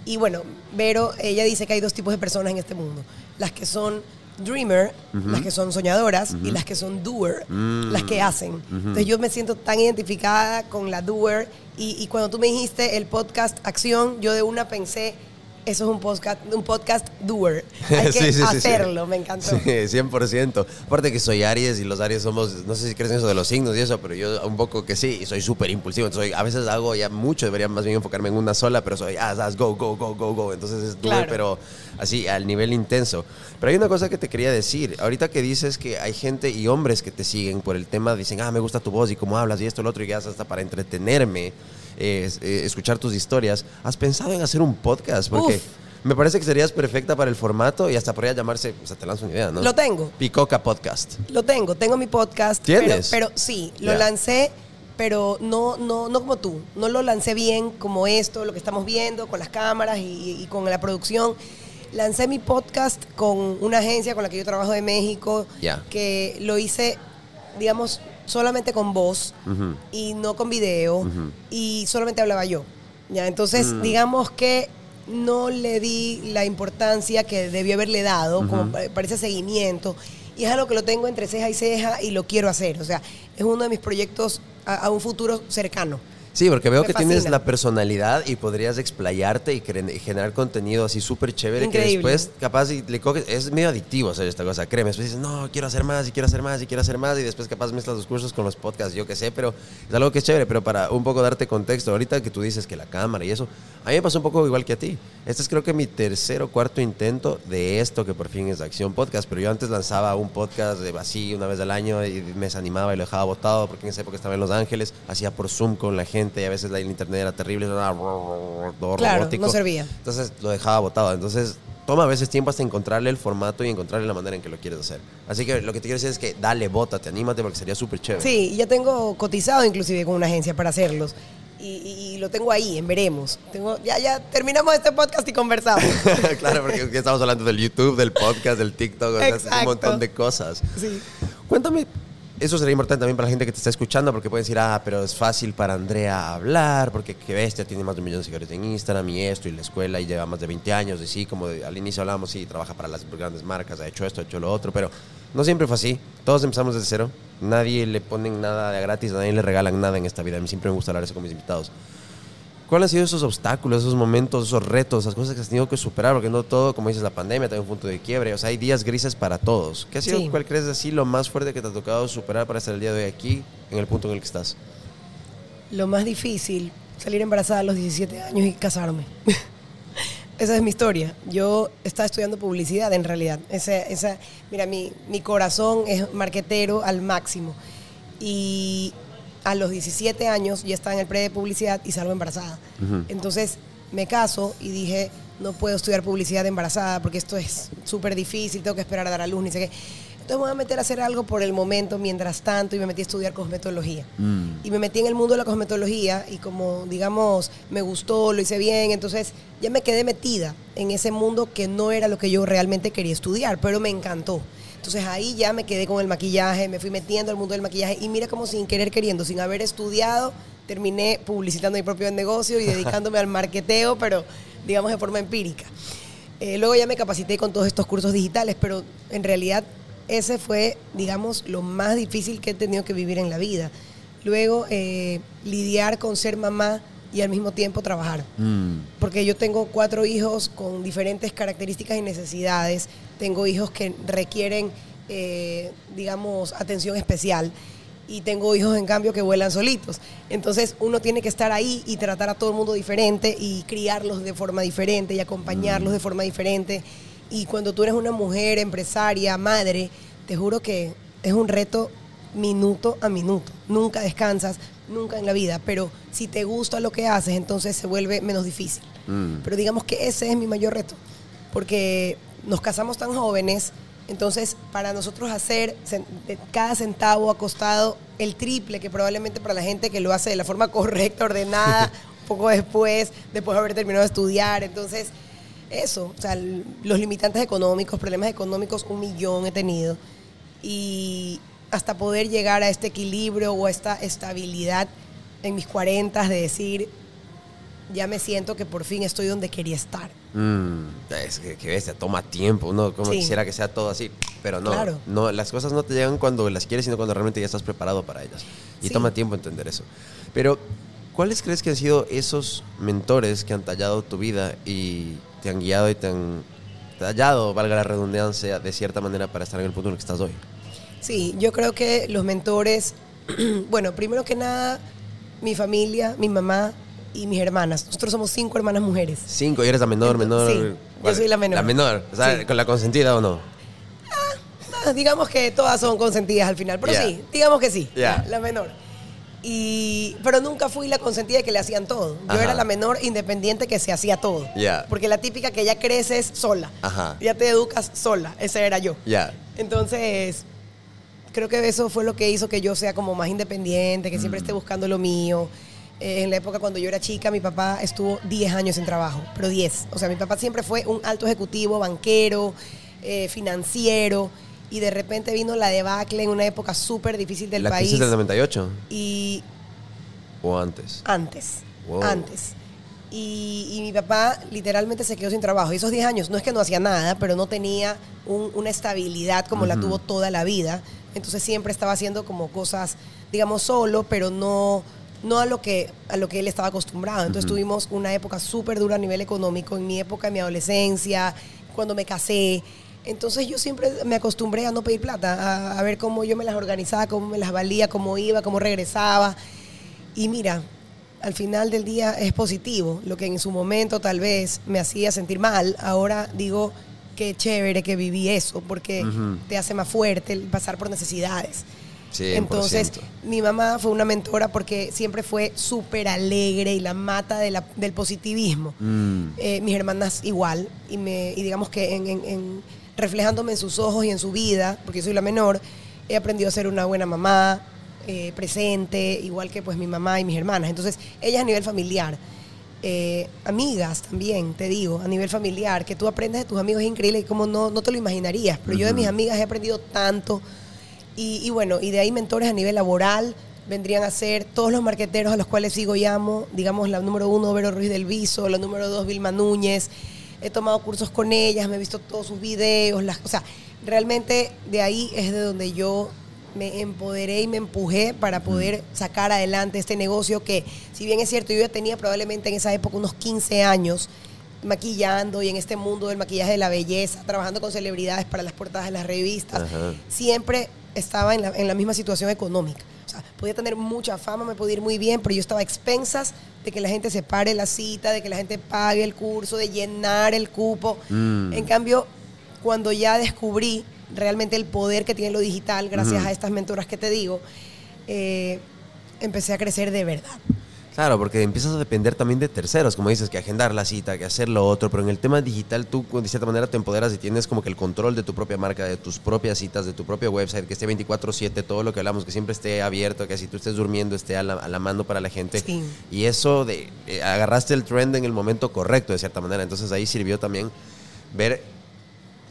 y bueno, Vero, ella dice que hay dos tipos de personas en este mundo. Las que son dreamer, las que son soñadoras y las que son doer, las que hacen. Entonces yo me siento tan identificada con la doer y, y cuando tú me dijiste el podcast Acción, yo de una pensé, eso es un podcast, un podcast doer. Hay que Sí, sí, hacerlo, me encantó. Sí, 100%. Aparte que soy Aries y los Aries somos, no sé si crees en eso de los signos y eso, pero yo un poco que sí, y soy súper impulsivo. Entonces soy- a veces hago ya mucho, debería más bien enfocarme en una sola, pero soy, ah, go, go, go, go, go. Entonces es Claro. pero así al nivel intenso. Pero hay una cosa que te quería decir. Ahorita que dices que hay gente y hombres que te siguen por el tema, dicen, ah, me gusta tu voz y cómo hablas y esto, lo otro, y ya hasta para entretenerme, eh, eh, escuchar tus historias. ¿Has pensado en hacer un podcast? Porque... Uf. Me parece que serías perfecta para el formato y hasta podría llamarse, o sea, te lanzo una idea, ¿no? Lo tengo. Picoca Podcast. Lo tengo, tengo mi podcast. ¿Tienes? Pero, pero sí, lo lancé, pero no, no, no como tú. No lo lancé bien como esto, lo que estamos viendo, con las cámaras y, y con la producción. Lancé mi podcast con una agencia con la que yo trabajo de México, que lo hice, digamos, solamente con voz y no con video y solamente hablaba yo. ¿ya? Entonces, Mm. digamos que no le di la importancia que debió haberle dado, como pa- para ese seguimiento. Y es algo que lo tengo entre ceja y ceja y lo quiero hacer. O sea, es uno de mis proyectos a, a un futuro cercano. Sí, porque veo Me que tienes fascina. la personalidad y podrías explayarte y generar contenido así súper chévere que Increíble. después capaz y le coges, es medio adictivo hacer esta cosa, créeme, después dices, no, quiero hacer más y quiero hacer más y quiero hacer más y después capaz mezclas los cursos con los podcasts, yo qué sé, pero es algo que es chévere, pero para un poco darte contexto, ahorita que tú dices que la cámara y eso, a mí me pasó un poco igual que a ti. Este es creo que mi tercer o cuarto intento de esto que por fin es Acción Podcast, pero yo antes lanzaba un podcast de así una vez al año y me desanimaba y lo dejaba botado porque en esa época estaba en Los Ángeles, hacía por Zoom con la gente y a veces la el internet era terrible, era todo Claro, robótico. no servía. Entonces lo dejaba botado. Entonces toma a veces tiempo hasta encontrarle el formato y encontrarle la manera en que lo quieres hacer. Así que lo que te quiero decir es que dale, bótate, anímate porque sería súper chévere. Sí, ya tengo cotizado inclusive con una agencia para hacerlos. Y, y- y lo tengo ahí, en veremos. Tengo, ya, ya terminamos este podcast y conversamos. claro, porque estamos hablando del YouTube, del podcast, del TikTok, o sea, un montón de cosas. Sí. Cuéntame, eso sería importante también para la gente que te está escuchando, porque pueden decir, ah, pero es fácil para Andrea hablar, porque qué bestia, tiene más de un millón de seguidores en Instagram y esto, y la escuela, y lleva más de 20 años, y sí, como al inicio hablábamos, sí, trabaja para las grandes marcas, ha hecho esto, ha hecho lo otro, pero no siempre fue así. Todos empezamos desde cero, nadie le ponen nada de gratis, a nadie le regalan nada en esta vida. A mí siempre me gusta hablar eso con mis invitados. ¿Cuáles han sido esos obstáculos, esos momentos, esos retos, esas cosas que has tenido que superar? Porque no todo, como dices, la pandemia tiene un punto de quiebre. O sea, hay días grises para todos. ¿Qué ha sido, Sí. cuál crees así, lo más fuerte que te ha tocado superar para estar el día de hoy aquí, en el punto en el que estás? Lo más difícil, salir embarazada a los 17 años y casarme. esa es mi historia. Yo estaba estudiando publicidad en realidad. Esa, esa, mira, mi, mi corazón es marquetero al máximo. Y a los 17 años ya estaba en el pre de publicidad y salgo embarazada. Entonces me caso y dije, no puedo estudiar publicidad embarazada porque esto es súper difícil, tengo que esperar a dar a luz, ni sé qué. Entonces me voy a meter a hacer algo por el momento, mientras tanto, y me metí a estudiar cosmetología. Y me metí en el mundo de la cosmetología y como, digamos, me gustó, lo hice bien, entonces ya me quedé metida en ese mundo que no era lo que yo realmente quería estudiar, pero me encantó. Entonces ahí ya me quedé con el maquillaje, me fui metiendo al mundo del maquillaje y mira como sin querer queriendo, sin haber estudiado, terminé publicitando mi propio negocio y dedicándome al marketeo, pero digamos de forma empírica. Eh, luego ya me capacité con todos estos cursos digitales, pero en realidad ese fue, digamos, lo más difícil que he tenido que vivir en la vida. Luego, eh, lidiar con ser mamá y al mismo tiempo trabajar. Porque yo tengo cuatro hijos con diferentes características y necesidades. Tengo hijos que requieren, eh, digamos, atención especial. Y tengo hijos, en cambio, que vuelan solitos. Entonces, uno tiene que estar ahí y tratar a todo el mundo diferente y criarlos de forma diferente y acompañarlos de forma diferente. Y cuando tú eres una mujer, empresaria, madre, te juro que es un reto minuto a minuto. Nunca descansas, nunca en la vida, pero si te gusta lo que haces, entonces se vuelve menos difícil. Mm. Pero digamos que ese es mi mayor reto, porque nos casamos tan jóvenes, entonces para nosotros hacer cada centavo ha costado el triple que probablemente para la gente que lo hace de la forma correcta, ordenada, un poco después, después de haber terminado de estudiar. Entonces, eso, o sea, los limitantes económicos, problemas económicos, un millón he tenido. Y hasta poder llegar a este equilibrio o a esta estabilidad en mis 40 de decir, ya me siento que por fin estoy donde quería estar. Mm, es que, que bestia, toma tiempo. Uno como Sí. quisiera que sea todo así, pero no, Claro. no. Las cosas no te llegan cuando las quieres, sino cuando realmente ya estás preparado para ellas. Y Sí. toma tiempo entender eso. Pero, ¿cuáles crees que han sido esos mentores que han tallado tu vida y te han guiado y te han tallado, valga la redundancia, de cierta manera para estar en el punto en el que estás hoy? Sí, yo creo que los mentores, bueno, primero que nada, mi familia, mi mamá y mis hermanas. Nosotros somos cinco hermanas mujeres. Cinco, y eres la menor, menor. Sí, yo soy la menor. La menor, o sea, Sí. con la consentida o no. Ah, digamos que todas son consentidas al final, pero sí, digamos que sí, la menor. Y, pero nunca fui la consentida de que le hacían todo. Yo Ajá. era la menor independiente que se hacía todo. Ya. Porque la típica que ya creces sola. Ajá. Ya te educas sola. Esa era yo. Ya. Entonces, creo que eso fue lo que hizo que yo sea como más independiente, que siempre Mm. esté buscando lo mío. Eh, en la época cuando yo era chica, mi papá estuvo 10 años en trabajo, pero 10. O sea, mi papá siempre fue un alto ejecutivo, banquero, eh, financiero, y de repente vino la debacle en una época súper difícil del ¿La país. crisis del 98 Y o antes? antes, Wow. antes. Y, y mi papá literalmente se quedó sin trabajo. Y esos 10 años no es que no hacía nada, pero no tenía un- una estabilidad como la tuvo toda la vida. Entonces siempre estaba haciendo como cosas, digamos, solo, pero no, no a, lo que, a lo que él estaba acostumbrado. Entonces tuvimos una época súper dura a nivel económico, en mi época, en mi adolescencia, cuando me casé. Entonces yo siempre me acostumbré a no pedir plata, a, a ver cómo yo me las organizaba, cómo me las valía, cómo iba, cómo regresaba. Y mira, al final del día es positivo. Lo que en su momento tal vez me hacía sentir mal, ahora digo qué chévere que viví eso, porque te hace más fuerte el pasar por necesidades. 100%. Entonces, mi mamá fue una mentora porque siempre fue súper alegre y la mata de la- del positivismo. Mm. Eh, mis hermanas igual, y, me, y digamos que en, en- en- reflejándome en sus ojos y en su vida, porque yo soy la menor, he aprendido a ser una buena mamá, eh, presente, igual que pues mi mamá y mis hermanas. Entonces, ellas a nivel familiar, eh, amigas también, te digo, a nivel familiar, que tú aprendes de tus amigos es increíble y como no, no te lo imaginarías, pero yo de mis amigas he aprendido tanto. Y, y bueno, y de ahí mentores a nivel laboral vendrían a ser todos los marqueteros a los cuales sigo y amo, digamos la número uno, Vero Ruiz del Viso, la número dos, Vilma Núñez. He tomado cursos con ellas, me he visto todos sus videos, las, o sea, realmente de ahí es de donde yo me empoderé y me empujé para poder sacar adelante este negocio que, si bien es cierto, yo ya tenía probablemente en esa época unos 15 años maquillando y en este mundo del maquillaje de la belleza, trabajando con celebridades para las portadas de las revistas, Ajá. siempre estaba en la, en la misma situación económica. O sea, podía tener mucha fama, me podía ir muy bien, pero yo estaba a expensas de que la gente se pare la cita, de que la gente pague el curso, de llenar el cupo. Mm. En cambio, cuando ya descubrí realmente el poder que tiene lo digital, gracias a estas mentoras que te digo, eh, empecé a crecer de verdad. Claro, porque empiezas a depender también de terceros, como dices, que agendar la cita, que hacer lo otro, pero en el tema digital tú de cierta manera te empoderas y tienes como que el control de tu propia marca, de tus propias citas, de tu propio website, que esté 24/7, todo lo que hablamos, que siempre esté abierto, que si tú estés durmiendo esté a la, a la mano para la gente. Sí. Y eso de eh, agarraste el trend en el momento correcto, de cierta manera. Entonces ahí sirvió también ver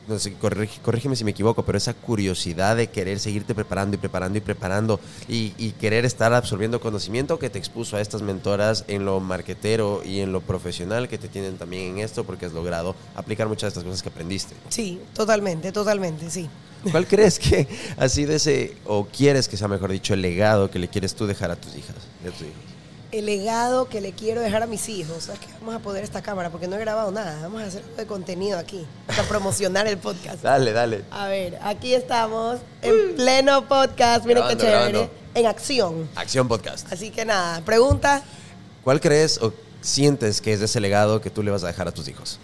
no sé, corrígeme si me equivoco, pero esa curiosidad de querer seguirte preparando y preparando y preparando y, y querer estar absorbiendo conocimiento que te expuso a estas mentoras en lo marquetero y en lo profesional que te tienen también en esto porque has logrado aplicar muchas de estas cosas que aprendiste. Sí, totalmente, totalmente, sí. ¿Cuál crees que ha sido ese, o quieres que sea mejor dicho, el legado que le quieres tú dejar a tus hijas? de tus hijos? El legado que le quiero dejar a mis hijos. ¿Sabes qué? Vamos a poner esta cámara porque no he grabado nada. Vamos a hacer algo de contenido aquí para promocionar el podcast. Dale, dale. A ver, aquí estamos en pleno podcast. Miren qué chévere. grabando. En acción. Acción Podcast. Así que nada, pregunta. ¿Cuál crees o sientes que es ese legado que tú le vas a dejar a tus hijos?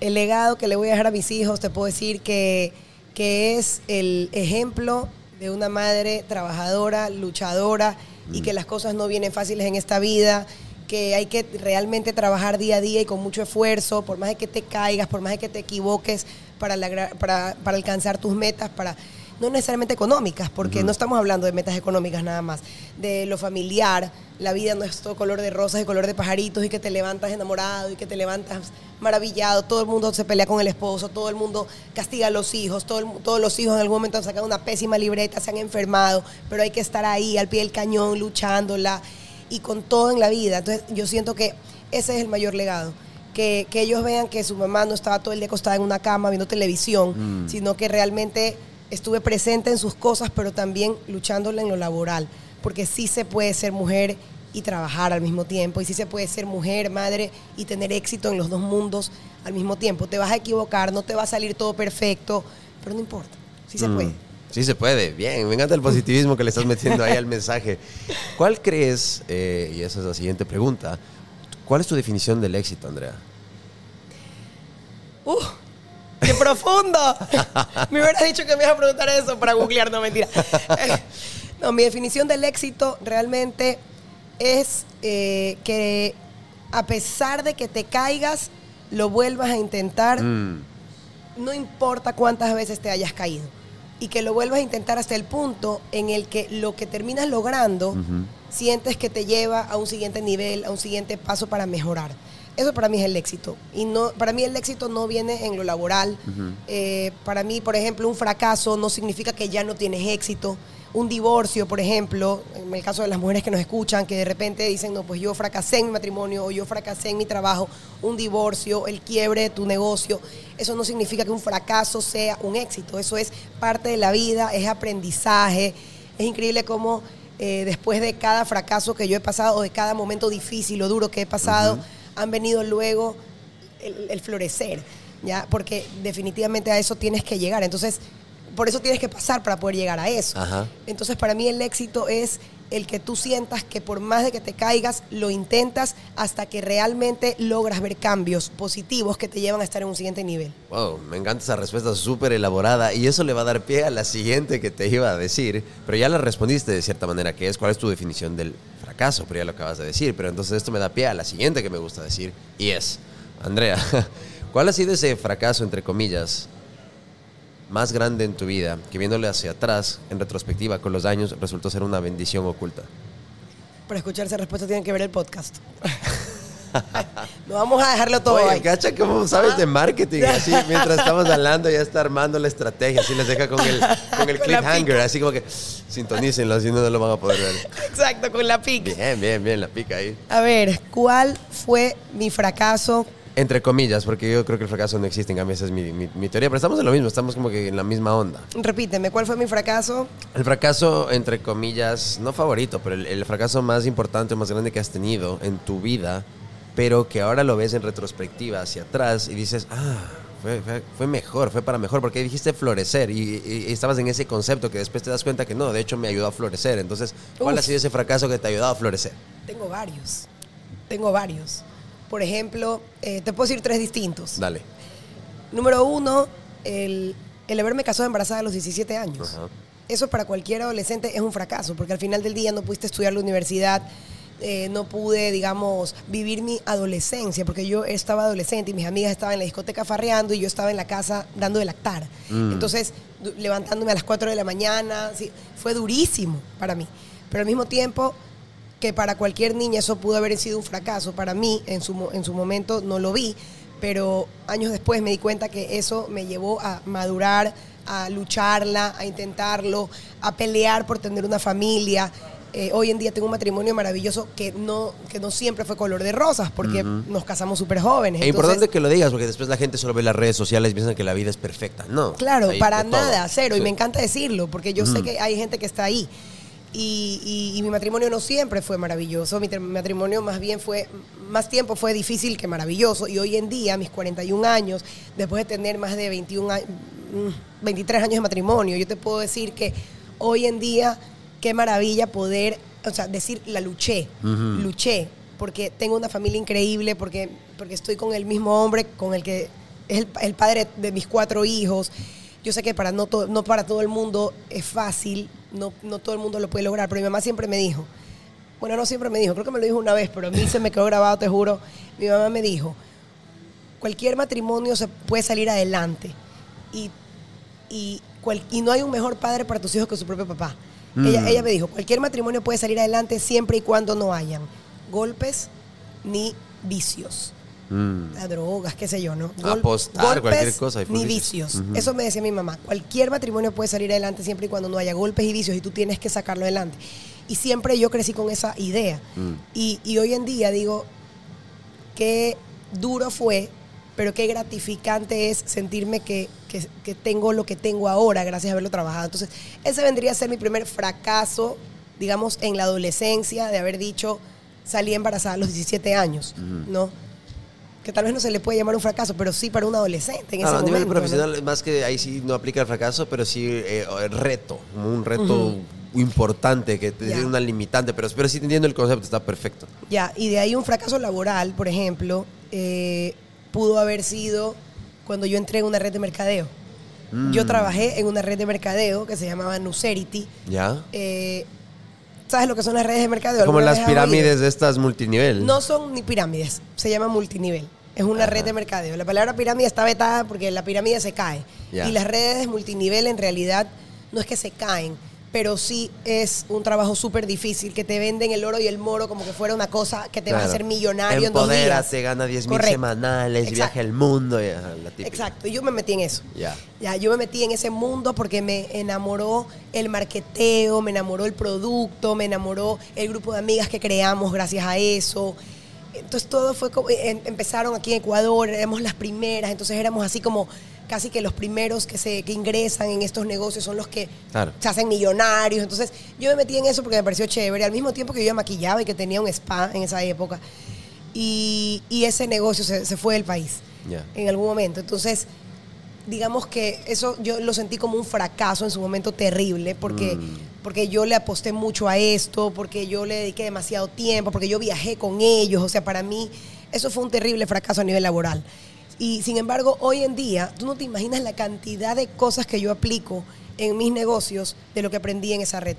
El legado que le voy a dejar a mis hijos, te puedo decir que, que es el ejemplo de una madre trabajadora, luchadora, y que las cosas no vienen fáciles en esta vida, que hay que realmente trabajar día a día y con mucho esfuerzo, por más de que te caigas, por más de que te equivoques para, lagra- para, para alcanzar tus metas, para no necesariamente económicas, porque no estamos hablando de metas económicas nada más, de lo familiar, la vida no es todo color de rosas y color de pajaritos y que te levantas enamorado y que te levantas maravillado, todo el mundo se pelea con el esposo, todo el mundo castiga a los hijos, todo el todos los hijos en algún momento han sacado una pésima libreta, se han enfermado, pero hay que estar ahí al pie del cañón luchándola y con todo en la vida. Entonces yo siento que ese es el mayor legado. Que, que ellos vean que su mamá no estaba todo el día acostada en una cama viendo televisión, sino que realmente estuve presente en sus cosas, pero también luchándola en lo laboral. Porque sí se puede ser mujer y trabajar al mismo tiempo, y sí se puede ser mujer, madre y tener éxito en los dos mundos al mismo tiempo. Te vas a equivocar, no te va a salir todo perfecto, pero no importa, sí se Mm. puede. Sí se puede, bien, me encanta el positivismo que le estás metiendo ahí al mensaje. ¿Cuál crees, eh, y esa es la siguiente pregunta, cuál es tu definición del éxito, Andrea? ¡Uh! ¡Qué profundo! me hubieras dicho que me ibas a preguntar eso para googlear, no mentira. No, mi definición del éxito realmente es eh, que a pesar de que te caigas, lo vuelvas a intentar, Mm, no importa cuántas veces te hayas caído. Y que lo vuelvas a intentar hasta el punto en el que lo que terminas logrando, sientes que te lleva a un siguiente nivel, a un siguiente paso para mejorar. Eso para mí es el éxito. Y no, para mí el éxito no viene en lo laboral. Eh, para mí, por ejemplo, un fracaso no significa que ya no tienes éxito. Un divorcio, por ejemplo, en el caso de las mujeres que nos escuchan, que de repente dicen, no, pues yo fracasé en mi matrimonio o yo fracasé en mi trabajo, un divorcio, el quiebre de tu negocio, eso no significa que un fracaso sea un éxito. Eso es parte de la vida, es aprendizaje. Es increíble cómo eh, después de cada fracaso que yo he pasado o de cada momento difícil o duro que he pasado, han venido luego el, el florecer, ¿ya? Porque definitivamente a eso tienes que llegar. Entonces, por eso tienes que pasar para poder llegar a eso. Ajá. Entonces, para mí el éxito es el que tú sientas que por más de que te caigas, lo intentas hasta que realmente logras ver cambios positivos que te llevan a estar en un siguiente nivel. Wow, me encanta esa respuesta súper elaborada y eso le va a dar pie a la siguiente que te iba a decir, pero ya la respondiste de cierta manera, que es cuál es tu definición del fracaso, pero ya lo acabas de decir, pero entonces esto me da pie a la siguiente que me gusta decir y es, Andrea, ¿cuál ha sido ese fracaso, entre comillas, más grande en tu vida que viéndole hacia atrás, en retrospectiva, con los años, resultó ser una bendición oculta? Para escuchar esa respuesta tienen que ver el podcast. no vamos a dejarlo todo Oye, ahí. cacha cómo sabes de marketing, así mientras estamos hablando ya está armando la estrategia, así les deja con el, con el Con cliffhanger, así como que sintonícenlo, así no lo van a poder ver. Exacto, con la pica. Bien, bien, bien, la pica ahí. A ver, ¿cuál fue mi fracaso? Entre comillas, porque yo creo que el fracaso no existe, en cambio esa es mi, mi- mi teoría, pero estamos en lo mismo, estamos como que en la misma onda. Repíteme, ¿cuál fue mi fracaso? El fracaso, entre comillas, no favorito, pero el, el fracaso más importante o más grande que has tenido en tu vida, pero que ahora lo ves en retrospectiva hacia atrás y dices, ah, fue, fue- fue mejor, fue para mejor, porque dijiste florecer y, y- y estabas en ese concepto que después te das cuenta que no, de hecho me ayudó a florecer. Entonces, ¿cuál Uf. ha sido ese fracaso que te ha ayudado a florecer? Tengo varios. Tengo varios. Por ejemplo, eh, te puedo decir tres distintos. Dale. Número uno, el, el haberme casado embarazada a los 17 años. Ajá. Eso para cualquier adolescente es un fracaso, porque al final del día no pudiste estudiar la universidad, eh, no pude, digamos, vivir mi adolescencia, porque yo estaba adolescente y mis amigas estaban en la discoteca farreando y yo estaba en la casa dando de lactar. Entonces, du- levantándome a las 4 de la mañana, sí, fue durísimo para mí. Pero al mismo tiempo, que para cualquier niña eso pudo haber sido un fracaso, para mí en su, en su momento no lo vi, pero años después me di cuenta que eso me llevó a madurar, a lucharla, a intentarlo, a pelear por tener una familia. Eh, hoy en día tengo un matrimonio maravilloso que no, que no siempre fue color de rosas, porque nos casamos súper jóvenes. Es Entonces, importante que lo digas, porque después la gente solo ve las redes sociales y piensan que la vida es perfecta. No. Claro, para de todo. nada, cero. Y me encanta decirlo, porque yo sé que hay gente que está ahí. Y, y- y mi matrimonio no siempre fue maravilloso. Mi matrimonio más bien fue, más tiempo fue difícil que maravilloso. Y hoy en día, a mis 41 años, después de tener más de 21 años, 23 años de matrimonio, yo te puedo decir que hoy en día, qué maravilla poder, o sea, decir, la luché, luché, porque tengo una familia increíble, porque, porque estoy con el mismo hombre con el que es el, el padre de mis cuatro hijos. Yo sé que para no, to- no para todo el mundo es fácil, no, no todo el mundo lo puede lograr, pero mi mamá siempre me dijo, bueno, no siempre me dijo, creo que me lo dijo una vez, pero a mí se me quedó grabado, te juro. Mi mamá me dijo, cualquier matrimonio se puede salir adelante y, y, cual- y no hay un mejor padre para tus hijos que su propio papá. Ella, ella me dijo, cualquier matrimonio puede salir adelante siempre y cuando no hayan golpes ni vicios. Mm. a drogas, qué sé yo, ¿no? Apostar, cualquier cosa, Ni vicios. Ujú. Eso me decía mi mamá. Cualquier matrimonio puede salir adelante siempre y cuando no haya golpes y vicios y tú tienes que sacarlo adelante. Y siempre yo crecí con esa idea. Mm. Y, y hoy en día digo, qué duro fue, pero qué gratificante es sentirme que, que- que tengo lo que tengo ahora gracias a haberlo trabajado. Entonces, ese vendría a ser mi primer fracaso, digamos, en la adolescencia, de haber dicho, salí embarazada a los 17 años, ¿no? Que tal vez no se le puede llamar un fracaso, pero sí para un adolescente en Ah, ese a nivel momento, ¿no? profesional, más que ahí sí no aplica el fracaso, pero sí eh, el reto, un reto importante que tiene una limitante, pero, pero sí entendiendo el concepto, está perfecto. Ya, y de ahí un fracaso laboral, por ejemplo, eh, pudo haber sido cuando yo entré en una red de mercadeo. Mm. Yo trabajé en una red de mercadeo que se llamaba Nucerity. ¿Ya? Eh, ¿Sabes lo que son las redes de mercadeo? Como ¿Alguna las pirámides de estas multinivel. No son ni pirámides, se llama multinivel. Es una red de mercadeo. La palabra pirámide está vetada porque la pirámide se cae. Y las redes multinivel en realidad no es que se caen, pero sí es un trabajo súper difícil que te venden el oro y el moro como que fuera una cosa que te vas a Claro. hacer millonario en dos días. Empodérate, gana 10 mil semanales, Exacto. viaja el mundo. y, ajá, la típica. Exacto, y yo me metí en eso. Ya. Ya, yo me metí en ese mundo porque me enamoró el marqueteo, me enamoró el producto, me enamoró el grupo de amigas que creamos gracias a eso. Entonces todo fue como, em- empezaron aquí en Ecuador, éramos las primeras, entonces éramos así como casi que los primeros que se que ingresan en estos negocios son los que Claro. se hacen millonarios. Entonces yo me metí en eso porque me pareció chévere, al mismo tiempo que yo ya maquillaba y que tenía un spa en esa época. Y, y ese negocio se, se fue del país Ya. en algún momento. Entonces, digamos que eso yo lo sentí como un fracaso en su momento terrible, porque, porque yo le aposté mucho a esto, porque yo le dediqué demasiado tiempo, porque yo viajé con ellos. O sea, para mí eso fue un terrible fracaso a nivel laboral. Y sin embargo, hoy en día, tú no te imaginas la cantidad de cosas que yo aplico en mis negocios de lo que aprendí en esa red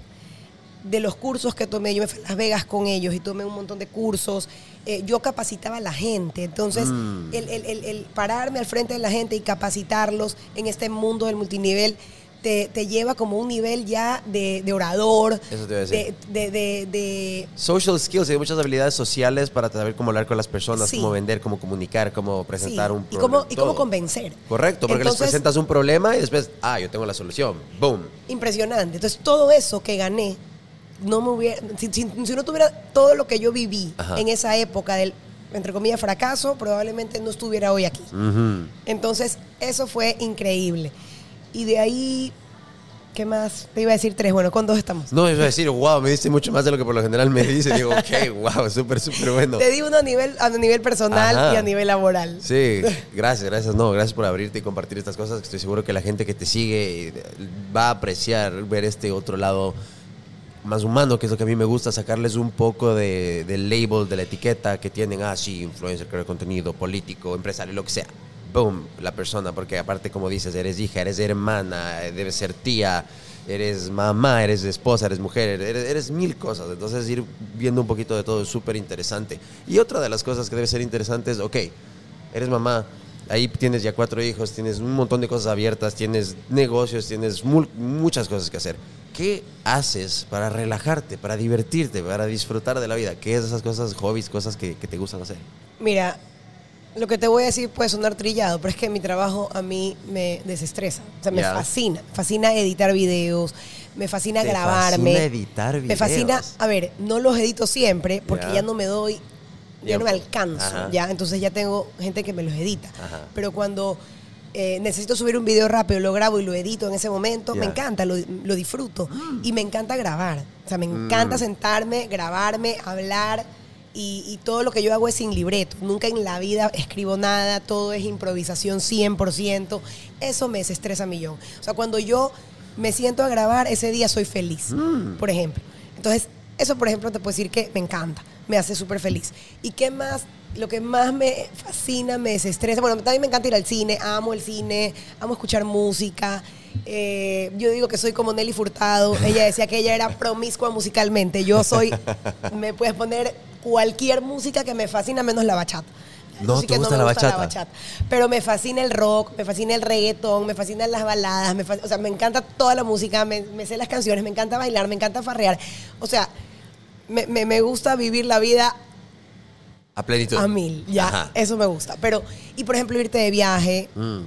de los cursos que tomé, yo me fui a Las Vegas con ellos y tomé un montón de cursos, eh, yo capacitaba a la gente, entonces Mm. el, el- el- el pararme al frente de la gente y capacitarlos en este mundo del multinivel te, te lleva como un nivel ya de, de orador, Eso te iba a decir. de, de- de- Social skills, hay muchas habilidades sociales para saber cómo hablar con las personas, Sí. cómo vender, cómo comunicar, cómo presentar sí, un y problema. cómo, y cómo convencer. Correcto, porque les Entonces, presentas un problema y después, ah, yo tengo la solución. Boom. impresionante. Entonces, todo eso que gané, no me hubiera, si, si- si no tuviera todo lo que yo viví Ajá. en esa época del, entre comillas, fracaso, probablemente no estuviera hoy aquí. Entonces, eso fue increíble. Y de ahí, ¿qué más? Te iba a decir tres. Bueno, con dos estamos. No, iba a decir, wow, me diste mucho más de lo que por lo general me dice. Digo, ok, wow, súper, súper bueno. Te di uno a nivel, a nivel personal Ajá. y a nivel laboral. Sí, gracias, gracias. No, gracias por abrirte y compartir estas cosas. Estoy seguro que la gente que te sigue eh, va a apreciar ver este otro lado más humano, que es lo que a mí me gusta, sacarles un poco de, del label, de la etiqueta que tienen. Ah, sí, influencer, creador de contenido, político, empresario, lo que sea. Boom, la persona, porque aparte, como dices, eres hija, eres hermana, debes ser tía, eres mamá, eres esposa, eres mujer, eres, eres mil cosas. Entonces, ir viendo un poquito de todo es súper interesante. Y otra de las cosas que debe ser interesante es, ok, eres mamá, ahí tienes ya cuatro hijos, tienes un montón de cosas abiertas, tienes negocios, tienes muchas cosas que hacer. ¿Qué haces para relajarte, para divertirte, para disfrutar de la vida? ¿Qué es esas cosas, hobbies, cosas que, que te gustan hacer? Mira, lo que te voy a decir puede sonar trillado, pero es que mi trabajo a mí me desestresa. O sea, me fascina. Fascina editar videos, me fascina Te grabarme. fascina editar Me fascina, videos. a ver, no los edito siempre porque ya, no me doy, ya no me alcanzo, Ajá. ya. Entonces ya tengo gente que me los edita. Ajá. Pero cuando eh, necesito subir un video rápido, lo grabo y lo edito en ese momento, Ya. me encanta, lo, lo disfruto. Y me encanta grabar. O sea, me encanta Mm. sentarme, grabarme, hablar. Y, y todo lo que yo hago es sin libreto. Nunca en la vida escribo nada, todo es improvisación 100%. Eso me desestresa a millón. O sea, cuando yo me siento a grabar, ese día soy feliz, Mm. por ejemplo. Entonces, eso, por ejemplo, te puedo decir que me encanta, me hace súper feliz. ¿Y qué más? Lo que más me fascina, me desestresa. Bueno, también me encanta ir al cine, amo el cine, amo escuchar música. Eh, yo digo que soy como Nelly Furtado. Ella decía que ella era promiscua musicalmente. Yo soy, me puedes poner cualquier música que me fascina menos la bachata. No, sí ¿te que gusta me la bachata? Pero me fascina el rock, me fascina el reggaetón, me fascinan las baladas, me fa- o sea, me encanta toda la música, me, me sé las canciones, me encanta bailar, me encanta farrear. O sea, me, me- me gusta vivir la vida A plenitud. a mil, ya, Ajá. eso me gusta. Pero, y por ejemplo, irte de viaje, Mm.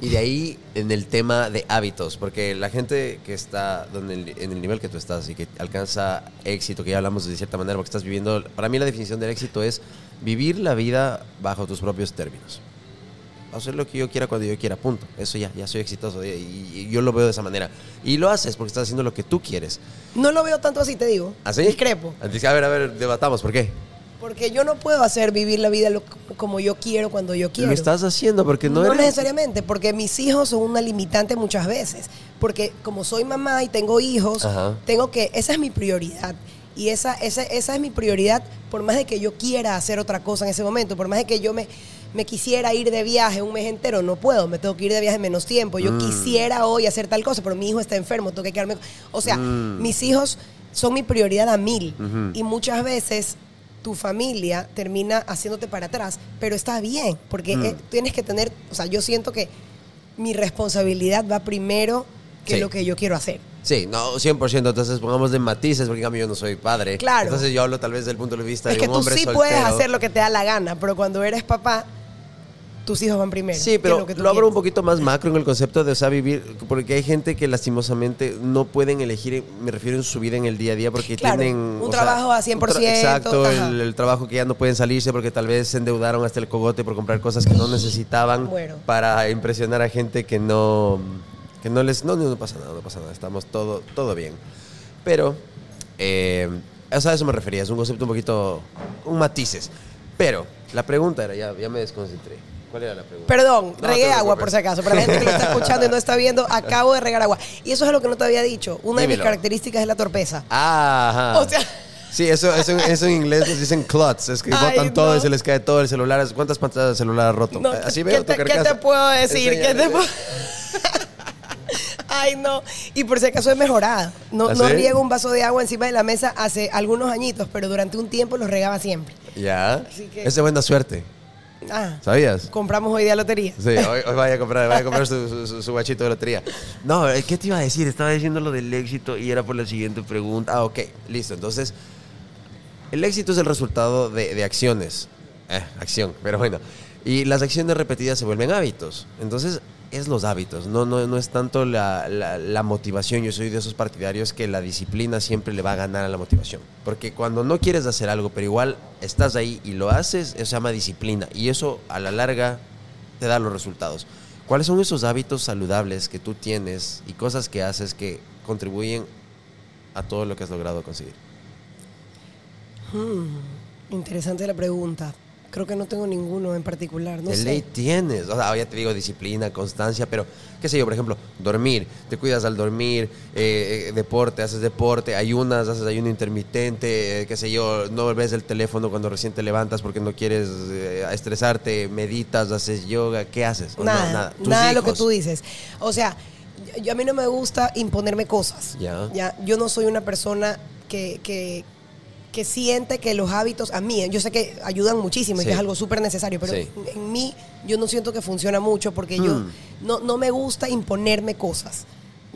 Y de ahí en el tema de hábitos, porque la gente que está donde en el nivel que tú estás y que alcanza éxito, que ya hablamos de cierta manera, porque estás viviendo, para mí la definición del éxito es vivir la vida bajo tus propios términos. Hacer lo que yo quiera cuando yo quiera, punto. Eso ya, ya soy exitoso y, y yo lo veo de esa manera. Y lo haces porque estás haciendo lo que tú quieres. no lo veo tanto así, te digo. ¿Así? Discrepo. Antes, a ver, a ver, debatamos, ¿por qué? Porque yo no puedo hacer vivir la vida lo- como yo quiero cuando yo quiero. Lo estás haciendo porque no, No, eres... necesariamente, porque mis hijos son una limitante muchas veces. Porque como soy mamá y tengo hijos, Ajá. tengo que, esa es mi prioridad. Y esa, esa, esa es mi prioridad, por más de que yo quiera hacer otra cosa en ese momento, por más de que yo me, me quisiera ir de viaje un mes entero, no puedo, me tengo que ir de viaje menos tiempo. Yo Mm. quisiera hoy hacer tal cosa, pero mi hijo está enfermo, tengo que quedarme. O sea, Mm. mis hijos son mi prioridad a mil. Ujú. Y muchas veces tu familia termina haciéndote para atrás, pero está bien, porque Mm. eh, tienes que tener, o sea, yo siento que mi responsabilidad va primero que Sí. lo que yo quiero hacer. Sí, no, 100%. Entonces pongamos de matices, porque yo no soy padre. Claro. Entonces yo hablo tal vez del punto de vista Es de que un tú hombre sí soltero. puedes hacer lo que te da la gana, pero cuando eres papá, tus hijos van primero. Sí, pero lo abro un poquito más macro en el concepto de, o sea, vivir, porque hay gente que lastimosamente no pueden elegir, me refiero en su vida en el día a día, porque Claro, tienen... un trabajo a un 100%, exacto, ajá. el, el trabajo que ya no pueden salirse porque tal vez se endeudaron hasta el cogote por comprar cosas que no necesitaban Bueno. para impresionar a gente que no, que no les... No, no, no pasa nada, no pasa nada, estamos todo, todo bien. Pero, eh, o sea, a eso me refería, es un concepto un poquito, con matices. Pero, la pregunta era, ya, ya me desconcentré. ¿Cuál era la pregunta? Perdón, No, regué agua por si acaso. Para la gente que lo está escuchando y no está viendo, acabo de regar agua. Y eso es lo que no te había dicho. Una de mis características es la torpeza. Ajá. O sea- Sí, eso, eso, eso en inglés les dicen clots, es que Ay, botan todo y se les cae todo el celular. ¿Cuántas pantallas de celular has roto? No, Así ¿qué veo tu te, ¿qué carcasa. te puedo decir? ¿Qué te puedo- Ay, no. Y por si acaso he mejorado. No, ¿Ah, no sí? riego un vaso de agua encima de la mesa hace algunos añitos, pero durante un tiempo los regaba siempre. Ya. Así que- Es de buena suerte. Ah, ¿Sabías? compramos hoy día lotería. Sí, hoy, hoy vaya a comprar, vaya a comprar su, su, su- su guachito de lotería. No, eh, ¿qué te iba a decir? Estaba diciendo lo del éxito y era por la siguiente pregunta. Ah, ok, listo. Entonces, el éxito es el resultado de, de acciones. Eh, acción, pero bueno. Y las acciones repetidas se vuelven hábitos. Entonces, es los hábitos, no, no, no es tanto la, la- la motivación. Yo soy de esos partidarios que la disciplina siempre le va a ganar a la motivación. Porque cuando no quieres hacer algo, pero igual estás ahí y lo haces, eso se llama disciplina. Y eso a la larga te da los resultados. ¿Cuáles son esos hábitos saludables que tú tienes y cosas que haces que contribuyen a todo lo que has logrado conseguir? Hmm, interesante la pregunta. Creo que no tengo ninguno en particular. No de sé. ley tienes. O sea, ya te digo disciplina, constancia, pero qué sé yo, por ejemplo, dormir. Te cuidas al dormir, eh, eh, deporte, haces deporte, ayunas, haces ayuno intermitente, eh, qué sé yo, no ves el teléfono cuando recién te levantas porque no quieres eh, estresarte, meditas, haces yoga, ¿qué haces? ¿O no? Nada, nada de lo que hijos. tú dices. O sea, yo, a mí no me gusta imponerme cosas. Ya. Ya, yo no soy una persona que, que, que siente que los hábitos, a mí, yo sé que ayudan muchísimo y Sí. que es algo súper necesario, pero Sí. en mí yo no siento que funciona mucho porque yo Mm. no, no me gusta imponerme cosas.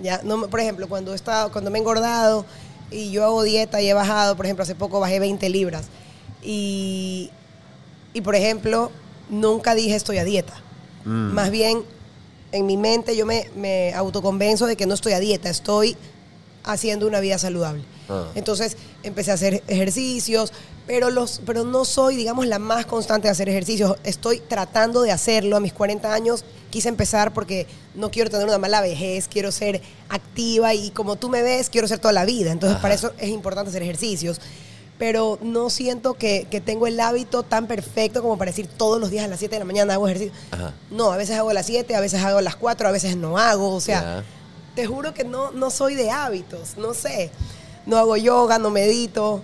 Ya, no, por ejemplo, cuando he estado, cuando me he engordado y yo hago dieta y he bajado, por ejemplo, hace poco bajé 20 libras. Y, y por ejemplo, nunca dije estoy a dieta. Mm. Más bien, en mi mente yo me, me autoconvenzo de que no estoy a dieta, estoy haciendo una vida saludable. Ah. Entonces empecé a hacer ejercicios, pero, los, pero no soy, digamos, la más constante de hacer ejercicios. Estoy tratando de hacerlo. A mis 40 años quise empezar porque no quiero tener una mala vejez, quiero ser activa y como tú me ves, quiero ser toda la vida. Entonces Ajá. para eso es importante hacer ejercicios. Pero no siento que, que tengo el hábito tan perfecto como para decir todos los días a las 7 de la mañana hago ejercicio. Ajá. No, a veces hago a las 7, a veces hago a las 4, a veces no hago. O sea, Ya. te juro que no, no soy de hábitos, no sé. No hago yoga, no medito.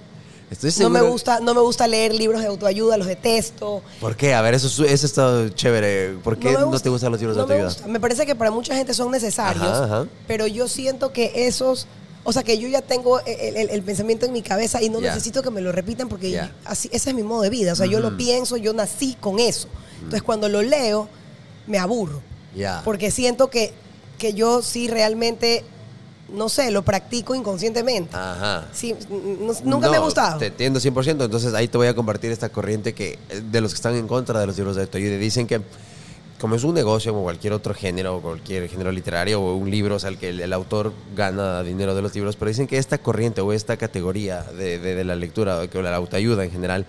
Estoy No me gusta, no me gusta leer libros de autoayuda, los detesto. ¿Por qué? A ver, eso, es- eso está chévere. ¿Por qué no, gusta- te gustan los libros no de me autoayuda? gusta. Me parece que para mucha gente son necesarios, Ajá, ajá. pero yo siento que esos, o sea, que yo ya tengo el, el- el pensamiento en mi cabeza y no necesito que me lo repitan porque así, ese es mi modo de vida. O sea, yo lo pienso, yo nací con eso. Entonces, cuando lo leo, me aburro. Porque siento que, que yo sí realmente, no sé, lo practico inconscientemente. Ajá. Sí, nunca me ha No, gustado. Te entiendo 100%. Entonces ahí te voy a compartir esta corriente que eh, de los que están en contra de los libros de autoayuda. Dicen que como es un negocio como cualquier otro género, o cualquier género literario o un libro, o sea, el que el, el autor gana dinero de los libros, pero dicen que esta corriente o esta categoría de, de- de la lectura, o que la autoayuda en general,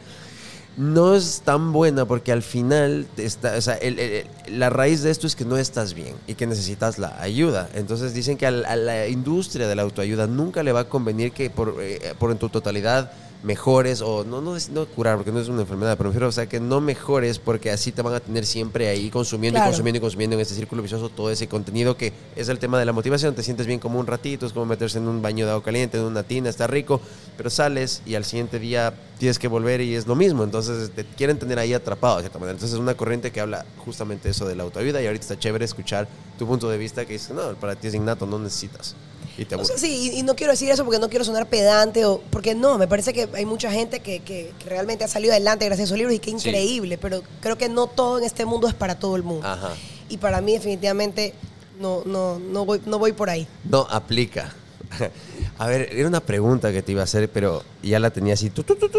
no es tan buena porque al final está, o sea, el- el- la raíz de esto es que no estás bien y que necesitas la ayuda. Entonces dicen que al- a, la industria de la autoayuda nunca le va a convenir que por, eh, por en tu totalidad mejores o no, no, es- no curar porque no es una enfermedad, pero prefiero, o sea, que no mejores porque así te van a tener siempre ahí consumiendo Claro. y consumiendo y consumiendo en este círculo vicioso todo ese contenido que es el tema de la motivación. Te sientes bien como un ratito, es como meterse en un baño de agua caliente, en una tina, está rico, pero sales y al siguiente día tienes que volver y es lo mismo. Entonces te quieren tener ahí atrapado de cierta manera. Entonces es una corriente que habla justamente eso de la autoayuda y ahorita está chévere escuchar tu punto de vista que dice, no, para ti es innato, no necesitas. Y te O sea, sí, y, y no quiero decir eso porque no quiero sonar pedante o porque no, me parece que hay mucha gente que, que- que realmente ha salido adelante gracias a esos libros y Sí. increíble, pero creo que no todo en este mundo es para todo el mundo. Ajá. Y para mí definitivamente no, no, no, voy, no voy por ahí. No aplica. A ver, era una pregunta que te iba a hacer, pero ya la tenía así, tu, tu, tu,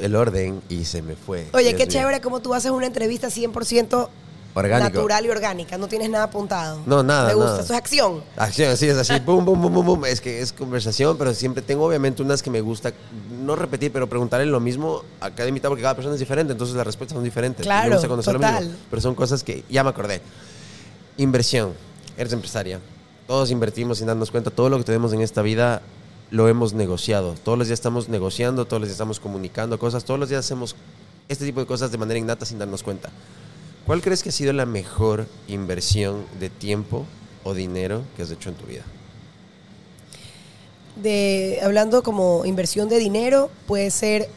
el orden y se me fue. Oye, Dios qué mío. chévere como tú haces una entrevista 100% Orgánico. natural y orgánica, no tienes nada apuntado. No, nada, Me gusta, nada. eso es acción. Acción, sí, es así, boom, boom, boom, boom, boom. Es que es conversación, pero siempre tengo obviamente unas que me gusta no repetir, pero preguntarle lo mismo a cada invitado porque cada persona es diferente, entonces las respuestas son diferentes. Claro, me gusta conocer lo total. mismo, pero son cosas que ya me acordé. Inversión. Eres empresaria. Todos invertimos sin darnos cuenta. Todo lo que tenemos en esta vida lo hemos negociado. Todos los días estamos negociando, todos los días estamos comunicando cosas, todos los días hacemos este tipo de cosas de manera innata sin darnos cuenta. ¿Cuál crees que ha sido la mejor inversión de tiempo o dinero que has hecho en tu vida? de hablando como inversión de dinero, puede ser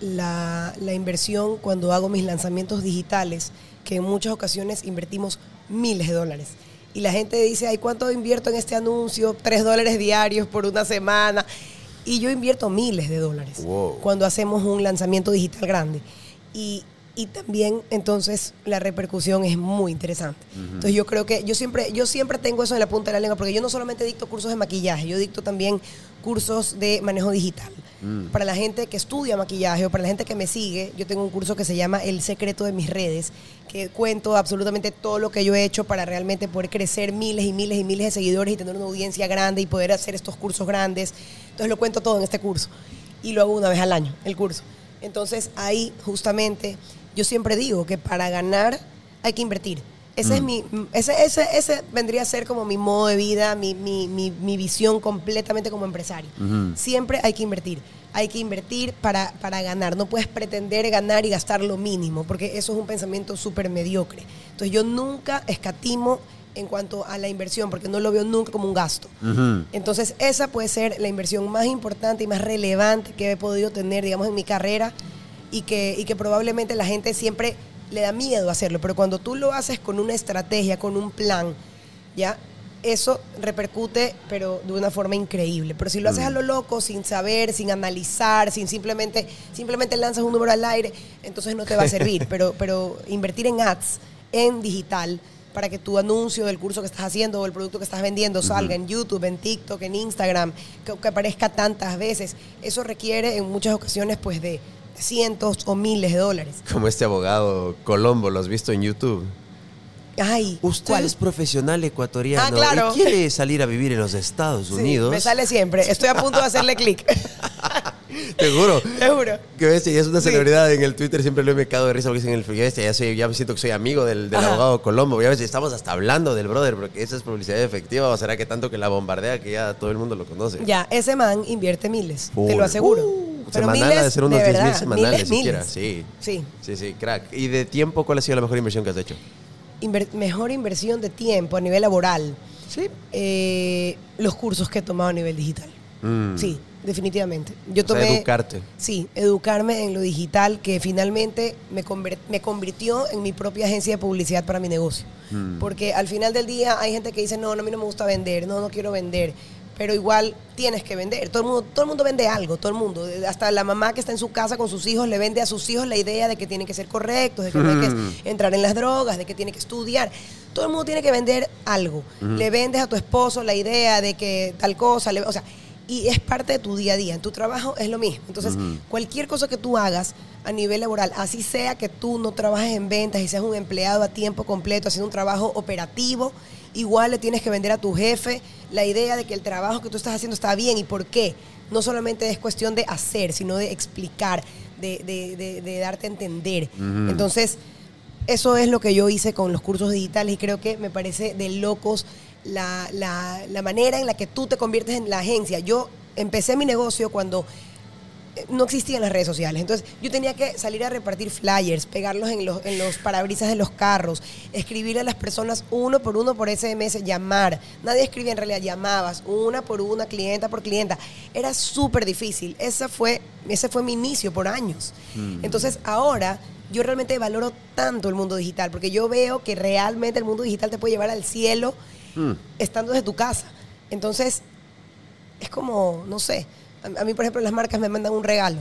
la, la inversión cuando hago mis lanzamientos digitales, que en muchas ocasiones invertimos miles de dólares. Y la gente dice, ay, ¿cuánto invierto en este anuncio? Tres dólares diarios por una semana. Y yo invierto miles de dólares Wow. cuando hacemos un lanzamiento digital grande. Y, y también entonces la repercusión es muy interesante. Entonces yo creo que yo siempre, yo siempre tengo eso en la punta de la lengua, porque yo no solamente dicto cursos de maquillaje, yo dicto también cursos de manejo digital. Para la gente que estudia maquillaje o para la gente que me sigue, yo tengo un curso que se llama El secreto de mis redes, que cuento absolutamente todo lo que yo he hecho para realmente poder crecer miles y miles y miles de seguidores y tener una audiencia grande y poder hacer estos cursos grandes. Entonces lo cuento todo en este curso y lo hago una vez al año, el curso. Entonces ahí justamente yo siempre digo que para ganar hay que invertir. Ese, es mi, ese, ese, ese vendría a ser como mi modo de vida, mi, mi, mi, mi visión completamente como empresario. Siempre hay que invertir. Hay que invertir para, para ganar. No puedes pretender ganar y gastar lo mínimo, porque eso es un pensamiento súper mediocre. Entonces yo nunca escatimo en cuanto a la inversión, porque no lo veo nunca como un gasto. Entonces, esa puede ser la inversión más importante y más relevante que he podido tener, digamos, en mi carrera y que, y que probablemente la gente siempre le da miedo hacerlo, pero cuando tú lo haces con una estrategia, con un plan, ¿ya? Eso repercute, pero de una forma increíble. Pero si lo haces a lo loco, sin saber, sin analizar, sin simplemente, simplemente lanzas un número al aire, entonces no te va a servir. pero, pero invertir en ads, en digital, para que tu anuncio del curso que estás haciendo o el producto que estás vendiendo salga en YouTube, en TikTok, en Instagram, que, que aparezca tantas veces. Eso requiere en muchas ocasiones pues de cientos o miles de dólares. Como este abogado Colombo, ¿lo has visto en YouTube? Ay, Usted ¿cuál? es profesional ecuatoriano Ah, claro. y quiere salir a vivir en los Estados Sí, Unidos. me sale siempre. Estoy a punto de hacerle clic. Te juro. Te juro. Que bestia, ya es una Sí. celebridad en el Twitter, siempre lo he mecado de risa porque dicen en el ya, soy, ya me siento que soy amigo del, abogado Colombo. Ya ves, estamos hasta hablando del brother, porque esa es publicidad efectiva, o será que tanto que la bombardea que ya todo el mundo lo conoce. Ya, ese man invierte miles, te Full. lo aseguro. Uh, semanal miles ha de ser unos de 10 mil semanales miles, siquiera, miles. sí. Sí. Sí, sí, crack. ¿Y de tiempo cuál ha sido la mejor inversión que has hecho? Inver- mejor inversión de tiempo a nivel laboral. Sí. Eh, los cursos que he tomado a nivel digital. Mm. Sí, definitivamente. Yo O sea, tomé... educarte. Sí, educarme en lo digital que finalmente me, me convirtió en mi propia agencia de publicidad para mi negocio. Mm. Porque al final del día hay gente que dice, no, no, a mí no me gusta vender, no, no quiero vender. Pero igual tienes que vender. Todo el, mundo, todo el mundo vende algo, todo el mundo. Hasta la mamá que está en su casa con sus hijos le vende a sus hijos la idea de que tienen que ser correctos, de que no hay que entrar en las drogas, de que tiene que estudiar. Todo el mundo tiene que vender algo. Le vendes a tu esposo la idea de que tal cosa, le- o sea, y es parte de tu día a día. En tu trabajo es lo mismo. Entonces, cualquier cosa que tú hagas a nivel laboral, así sea que tú no trabajes en ventas y seas un empleado a tiempo completo haciendo un trabajo operativo, igual le tienes que vender a tu jefe la idea de que el trabajo que tú estás haciendo está bien y por qué. No solamente es cuestión de hacer, sino de explicar, de, de- de- de darte a entender. Entonces, eso es lo que yo hice con los cursos digitales y creo que me parece de locos la, la- la manera en la que tú te conviertes en la agencia. Yo empecé mi negocio cuando no existían las redes sociales. Entonces yo tenía que salir a repartir flyers, pegarlos en los, en los parabrisas de los carros, escribirle a las personas uno por uno por SMS, llamar. Nadie escribía en realidad, llamabas una por una, clienta por clienta. Era súper difícil. Esa fue, ese fue mi inicio por años. Entonces ahora yo realmente valoro tanto el mundo digital porque yo veo que realmente el mundo digital te puede llevar al cielo Mm. estando desde tu casa. Entonces, es como, no sé, a, mí, por ejemplo, las marcas me mandan un regalo.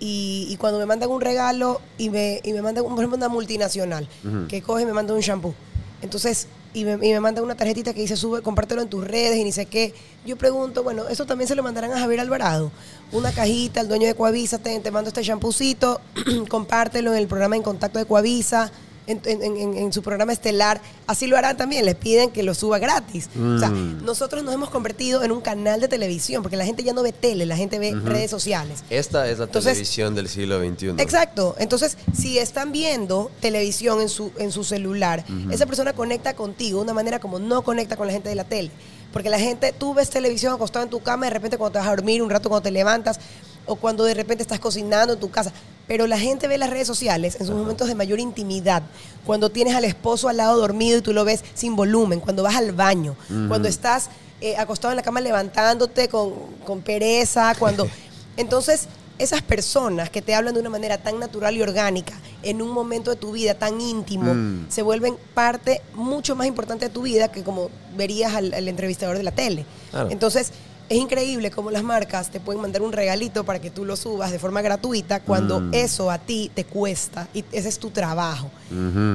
Y, y cuando me mandan un regalo y me, y me mandan, por ejemplo, una multinacional que coge y me manda un shampoo. Entonces, y me, y me manda una tarjetita que dice, sube, compártelo en tus redes y ni sé qué. Yo pregunto, bueno, eso también se lo mandarán a Javier Alvarado. Una cajita, el dueño de Coavisa, te, te mando este champucito, compártelo en el programa En Contacto de Coavisa. En, en- en- en su programa estelar, así lo harán también, les piden que lo suba gratis. O sea, Mm. nosotros nos hemos convertido en un canal de televisión, porque la gente ya no ve tele, la gente ve redes sociales. Esta es la Entonces- televisión del siglo XXI. Exacto. Entonces, si están viendo televisión en su, en su celular, esa persona conecta contigo de una manera como no conecta con la gente de la tele. Porque la gente, tú ves televisión acostado en tu cama, de repente cuando te vas a dormir, un rato cuando te levantas, o cuando de repente estás cocinando en tu casa. Pero la gente ve las redes sociales en sus momentos de mayor intimidad. Cuando tienes al esposo al lado dormido y tú lo ves sin volumen, cuando vas al baño, cuando estás eh, acostado en la cama levantándote con, con pereza, cuando... Entonces, esas personas que te hablan de una manera tan natural y orgánica, en un momento de tu vida tan íntimo, Mm. se vuelven parte mucho más importante de tu vida que como verías al, al entrevistador de la tele. Claro. Entonces, es increíble cómo las marcas te pueden mandar un regalito para que tú lo subas de forma gratuita cuando Mm. eso a ti te cuesta y ese es tu trabajo.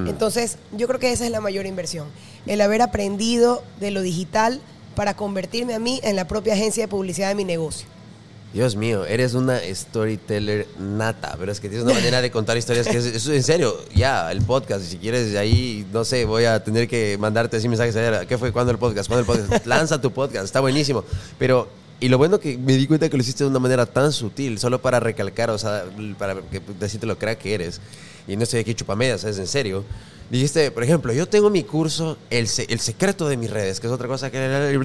Entonces, yo creo que esa es la mayor inversión. El haber aprendido de lo digital para convertirme a mí en la propia agencia de publicidad de mi negocio. Dios mío, eres una storyteller nata, pero es que tienes una manera de contar historias que es, eso en serio, ya, el podcast, si quieres ahí, no sé, voy a tener que mandarte así mensajes, ayer, ¿qué fue? ¿Cuándo el podcast? ¿Cuándo el podcast? Lanza tu podcast, está buenísimo, pero, y lo bueno que me di cuenta que lo hiciste de una manera tan sutil, solo para recalcar, o sea, para que decirte lo crack que eres, y no estoy aquí chupamedias, es en serio. Dijiste, por ejemplo, yo tengo mi curso, el, se- el secreto de mis redes, que es otra cosa que...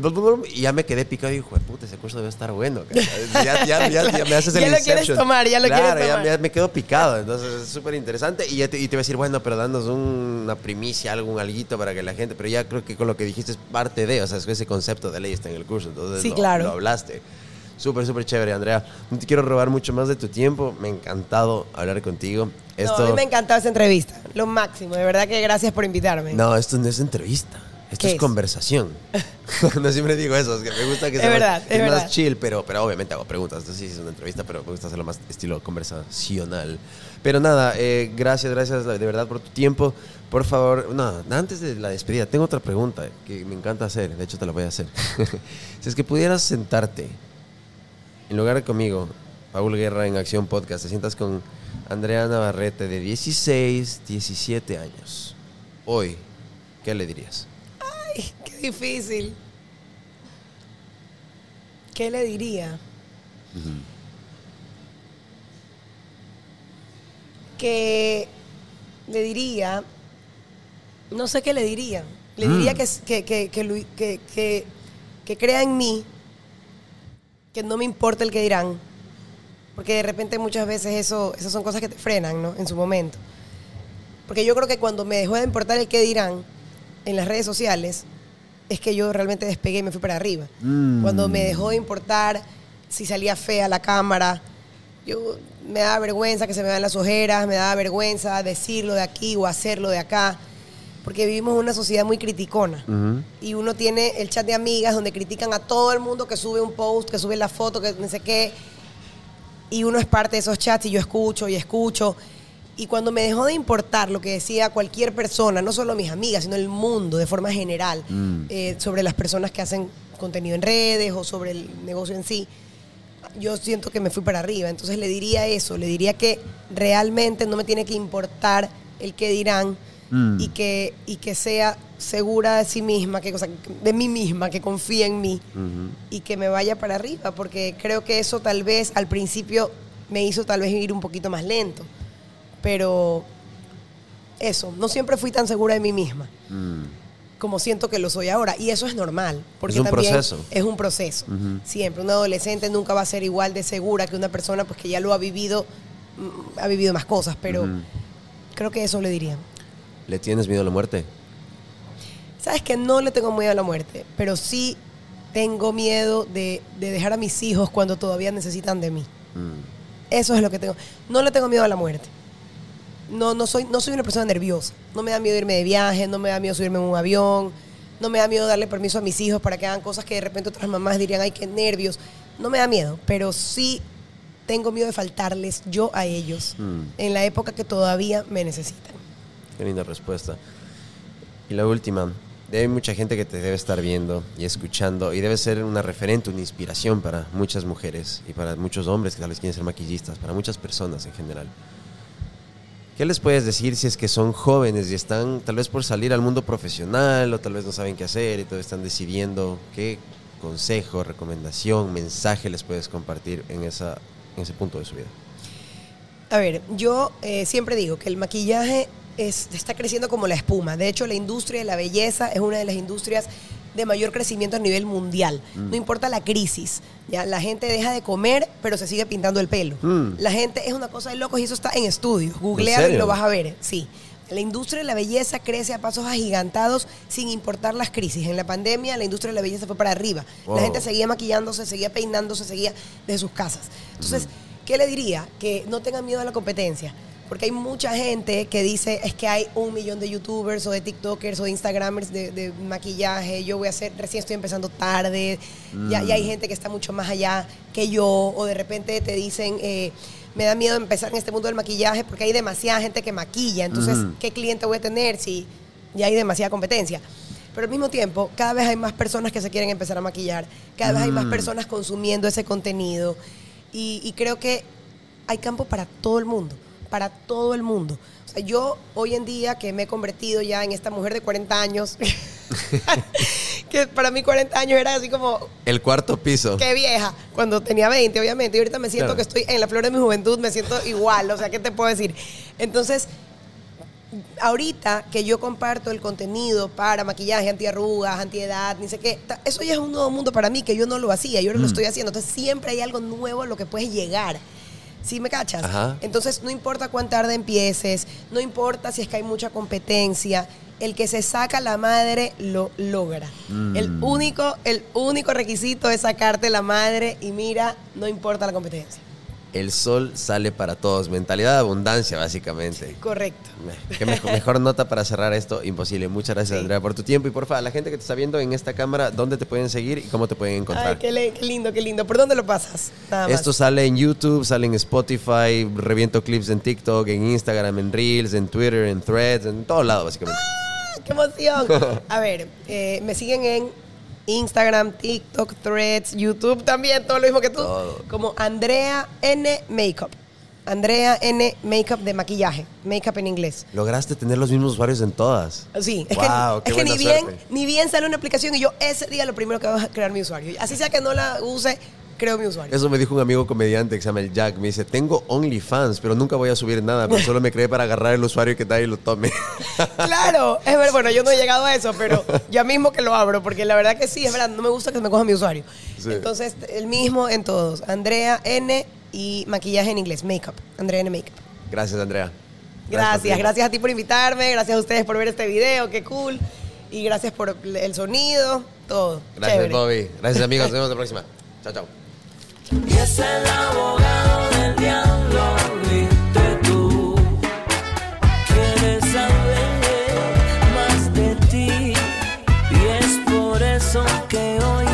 Y ya me quedé picado y dije, puta, ese curso debe estar bueno. cara". Ya, ya, ya, ya me haces el Ya lo quieres Inception. tomar, ya lo Claro, quieres ya tomar. me, me quedo picado. Entonces es súper interesante. Y, ya te, y te voy a decir, bueno, pero danos una primicia, algún alguito para que la gente... Pero ya creo que con lo que dijiste es parte de, o sea, es que ese concepto de ley está en el curso. Entonces Sí, lo, claro. lo hablaste. Súper, súper chévere, Andrea. No te quiero robar mucho más de tu tiempo. Me ha encantado hablar contigo. Esto... No, a mí me ha encantado esa entrevista. Lo máximo. De verdad que gracias por invitarme. No, esto no es entrevista. Esto ¿Qué es, es? conversación. no siempre digo eso, es que me gusta que Es sea más- verdad, es más chill, pero, pero obviamente hago preguntas. Entonces sí es una entrevista, pero me gusta hacerlo más estilo conversacional. Pero nada, eh, gracias, gracias de verdad por tu tiempo. Por favor, no, antes de la despedida, tengo otra pregunta que me encanta hacer. De hecho, te la voy a hacer. si es que pudieras sentarte en lugar de conmigo, Paul Guerra en Acción Podcast, te sientas con Andrea Navarrete de 16, 17 años. Hoy, ¿qué le dirías? Ay, qué difícil. ¿Qué le diría? Que le diría, no sé qué le diría. Le diría Mm. que, que, que, que, que- crea en mí, que no me importa el que dirán, porque de repente muchas veces eso, esas son cosas que te frenan, ¿no? En su momento. Porque yo creo que cuando me dejó de importar el que dirán en las redes sociales, es que yo realmente despegué y me fui para arriba. Mm. Cuando me dejó de importar si salía fea la cámara. Yo me daba vergüenza que se me vean las ojeras, me daba vergüenza decirlo de aquí o hacerlo de acá, porque vivimos en una sociedad muy criticona. Y uno tiene el chat de amigas donde critican a todo el mundo que sube un post, que sube la foto, que no sé qué. Y uno es parte de esos chats y yo escucho y escucho. Y cuando me dejó de importar lo que decía cualquier persona, no solo mis amigas, sino el mundo de forma general, eh, sobre las personas que hacen contenido en redes o sobre el negocio en sí, yo siento que me fui para arriba. Entonces le diría eso, le diría que realmente no me tiene que importar el que dirán y, que, y que sea segura de sí misma, que, o sea, de mí misma, que confíe en mí y que me vaya para arriba, porque creo que eso tal vez al principio me hizo tal vez ir un poquito más lento, pero eso, no siempre fui tan segura de mí misma. Como siento que lo soy ahora. Y eso es normal. Porque Es un también proceso. Es un proceso. Siempre. Un adolescente nunca va a ser igual de segura que una persona pues, que ya lo ha vivido, mm, ha vivido más cosas. Pero creo que eso le diría. ¿Le tienes miedo a la muerte? Sabes que no le tengo miedo a la muerte, pero sí tengo miedo de, de dejar a mis hijos cuando todavía necesitan de mí. Mm. Eso es lo que tengo. No le tengo miedo a la muerte. No, no, soy, no soy una persona nerviosa. No me da miedo irme de viaje, no me da miedo subirme en un avión, no me da miedo darle permiso a mis hijos para que hagan cosas que de repente otras mamás dirían, ay, qué nervios. No me da miedo, pero sí tengo miedo de faltarles yo a ellos Mm. en la época que todavía me necesitan. Qué linda respuesta. Y la última. Hay mucha gente que te debe estar viendo y escuchando y debe ser una referente, una inspiración para muchas mujeres y para muchos hombres que tal vez quieren ser maquillistas, para muchas personas en general. ¿Qué les puedes decir si es que son jóvenes y están tal vez por salir al mundo profesional o tal vez no saben qué hacer y todavía están decidiendo? ¿Qué consejo, recomendación, mensaje les puedes compartir en, esa, en ese punto de su vida? A ver, yo eh, siempre digo que el maquillaje es- está creciendo como la espuma. De hecho, la industria de la belleza es una de las industrias de mayor crecimiento a nivel mundial. No importa la crisis. ¿ya? La gente deja de comer, pero se sigue pintando el pelo. Mm. La gente es una cosa de locos y eso está en estudios. Googlealo y lo vas a ver. Sí. La industria de la belleza crece a pasos agigantados sin importar las crisis. En la pandemia, la industria de la belleza fue para arriba. Wow. La gente seguía maquillándose, seguía peinándose, seguía de sus casas. Entonces, ¿qué le diría? Que no tengan miedo a la competencia. Porque hay mucha gente que dice, es que hay un millón de youtubers o de tiktokers o de instagramers de, de maquillaje, yo voy a hacer, recién estoy empezando tarde, ya, ya hay gente que está mucho más allá que yo, o de repente te dicen, eh, me da miedo empezar en este mundo del maquillaje porque hay demasiada gente que maquilla, entonces. ¿qué cliente voy a tener si ya hay demasiada competencia? Pero al mismo tiempo, cada vez hay más personas que se quieren empezar a maquillar, cada vez hay más Mm. personas consumiendo ese contenido y, y creo que hay campo para todo el mundo, para todo el mundo. O sea, yo hoy en día que me he convertido ya en esta mujer de 40 años, que para mí 40 años era así como, El cuarto piso. qué vieja, cuando tenía 20, obviamente, y ahorita me siento Claro. que estoy en la flor de mi juventud, me siento igual, o sea, ¿qué te puedo decir? Entonces, ahorita que yo comparto el contenido para maquillaje, antiarrugas, antiedad, ni sé qué, eso ya es un nuevo mundo para mí que yo no lo hacía, yo ahora lo estoy haciendo. Entonces siempre hay algo nuevo a lo que puedes llegar. ¿Sí me cachas? Ajá. Entonces no importa cuán tarde empieces, no importa si es que hay mucha competencia, el que se saca la madre lo logra. El, único, el único requisito es sacarte la madre y mira, no importa la competencia. El sol sale para todos. Mentalidad de abundancia, básicamente. Correcto. Qué mejor, mejor nota para cerrar esto, imposible. Muchas gracias, Sí. Andrea, por tu tiempo. Y porfa, a la gente que te está viendo en esta cámara, ¿dónde te pueden seguir y cómo te pueden encontrar? Ay, qué, qué lindo, qué lindo. ¿Por dónde lo pasas? Nada más. Esto sale en YouTube, sale en Spotify, reviento clips en TikTok, en Instagram, en Reels, en Twitter, en Threads, en todo lado, básicamente. ¡Qué emoción! A ver, eh, me siguen en Instagram, TikTok, Threads, YouTube también, todo lo mismo que tú. Todo. Como Andrea N Makeup. Andrea N Makeup de maquillaje. Makeup en inglés. Lograste tener los mismos usuarios en todas. Sí, es Wow, que, es que ni, bien, suerte. ni bien sale una aplicación y yo ese día lo primero que hago es crear mi usuario. Así sea que no la use, creo mi usuario. Eso me dijo un amigo comediante que se llama el Jack. Me dice, tengo OnlyFans, pero nunca voy a subir nada, pero solo me creé para agarrar el usuario que nadie lo tome. Claro, es verdad, bueno, yo no he llegado a eso, pero ya mismo que lo abro, porque la verdad que sí, es verdad, no me gusta que me coja mi usuario. Sí. Entonces, el mismo en todos, Andrea N y maquillaje en inglés, makeup, Andrea N Makeup. Gracias, Andrea. tu Gracias, tiempo. gracias a ti por invitarme, gracias a ustedes por ver este video, qué cool, y gracias por el sonido, todo. Gracias, Chévere. Bobby. Gracias, amigos. Nos vemos la próxima. Chao, chao. Y es el abogado del diablo, viste tú. Quieres saber más de ti. Y es por eso que hoy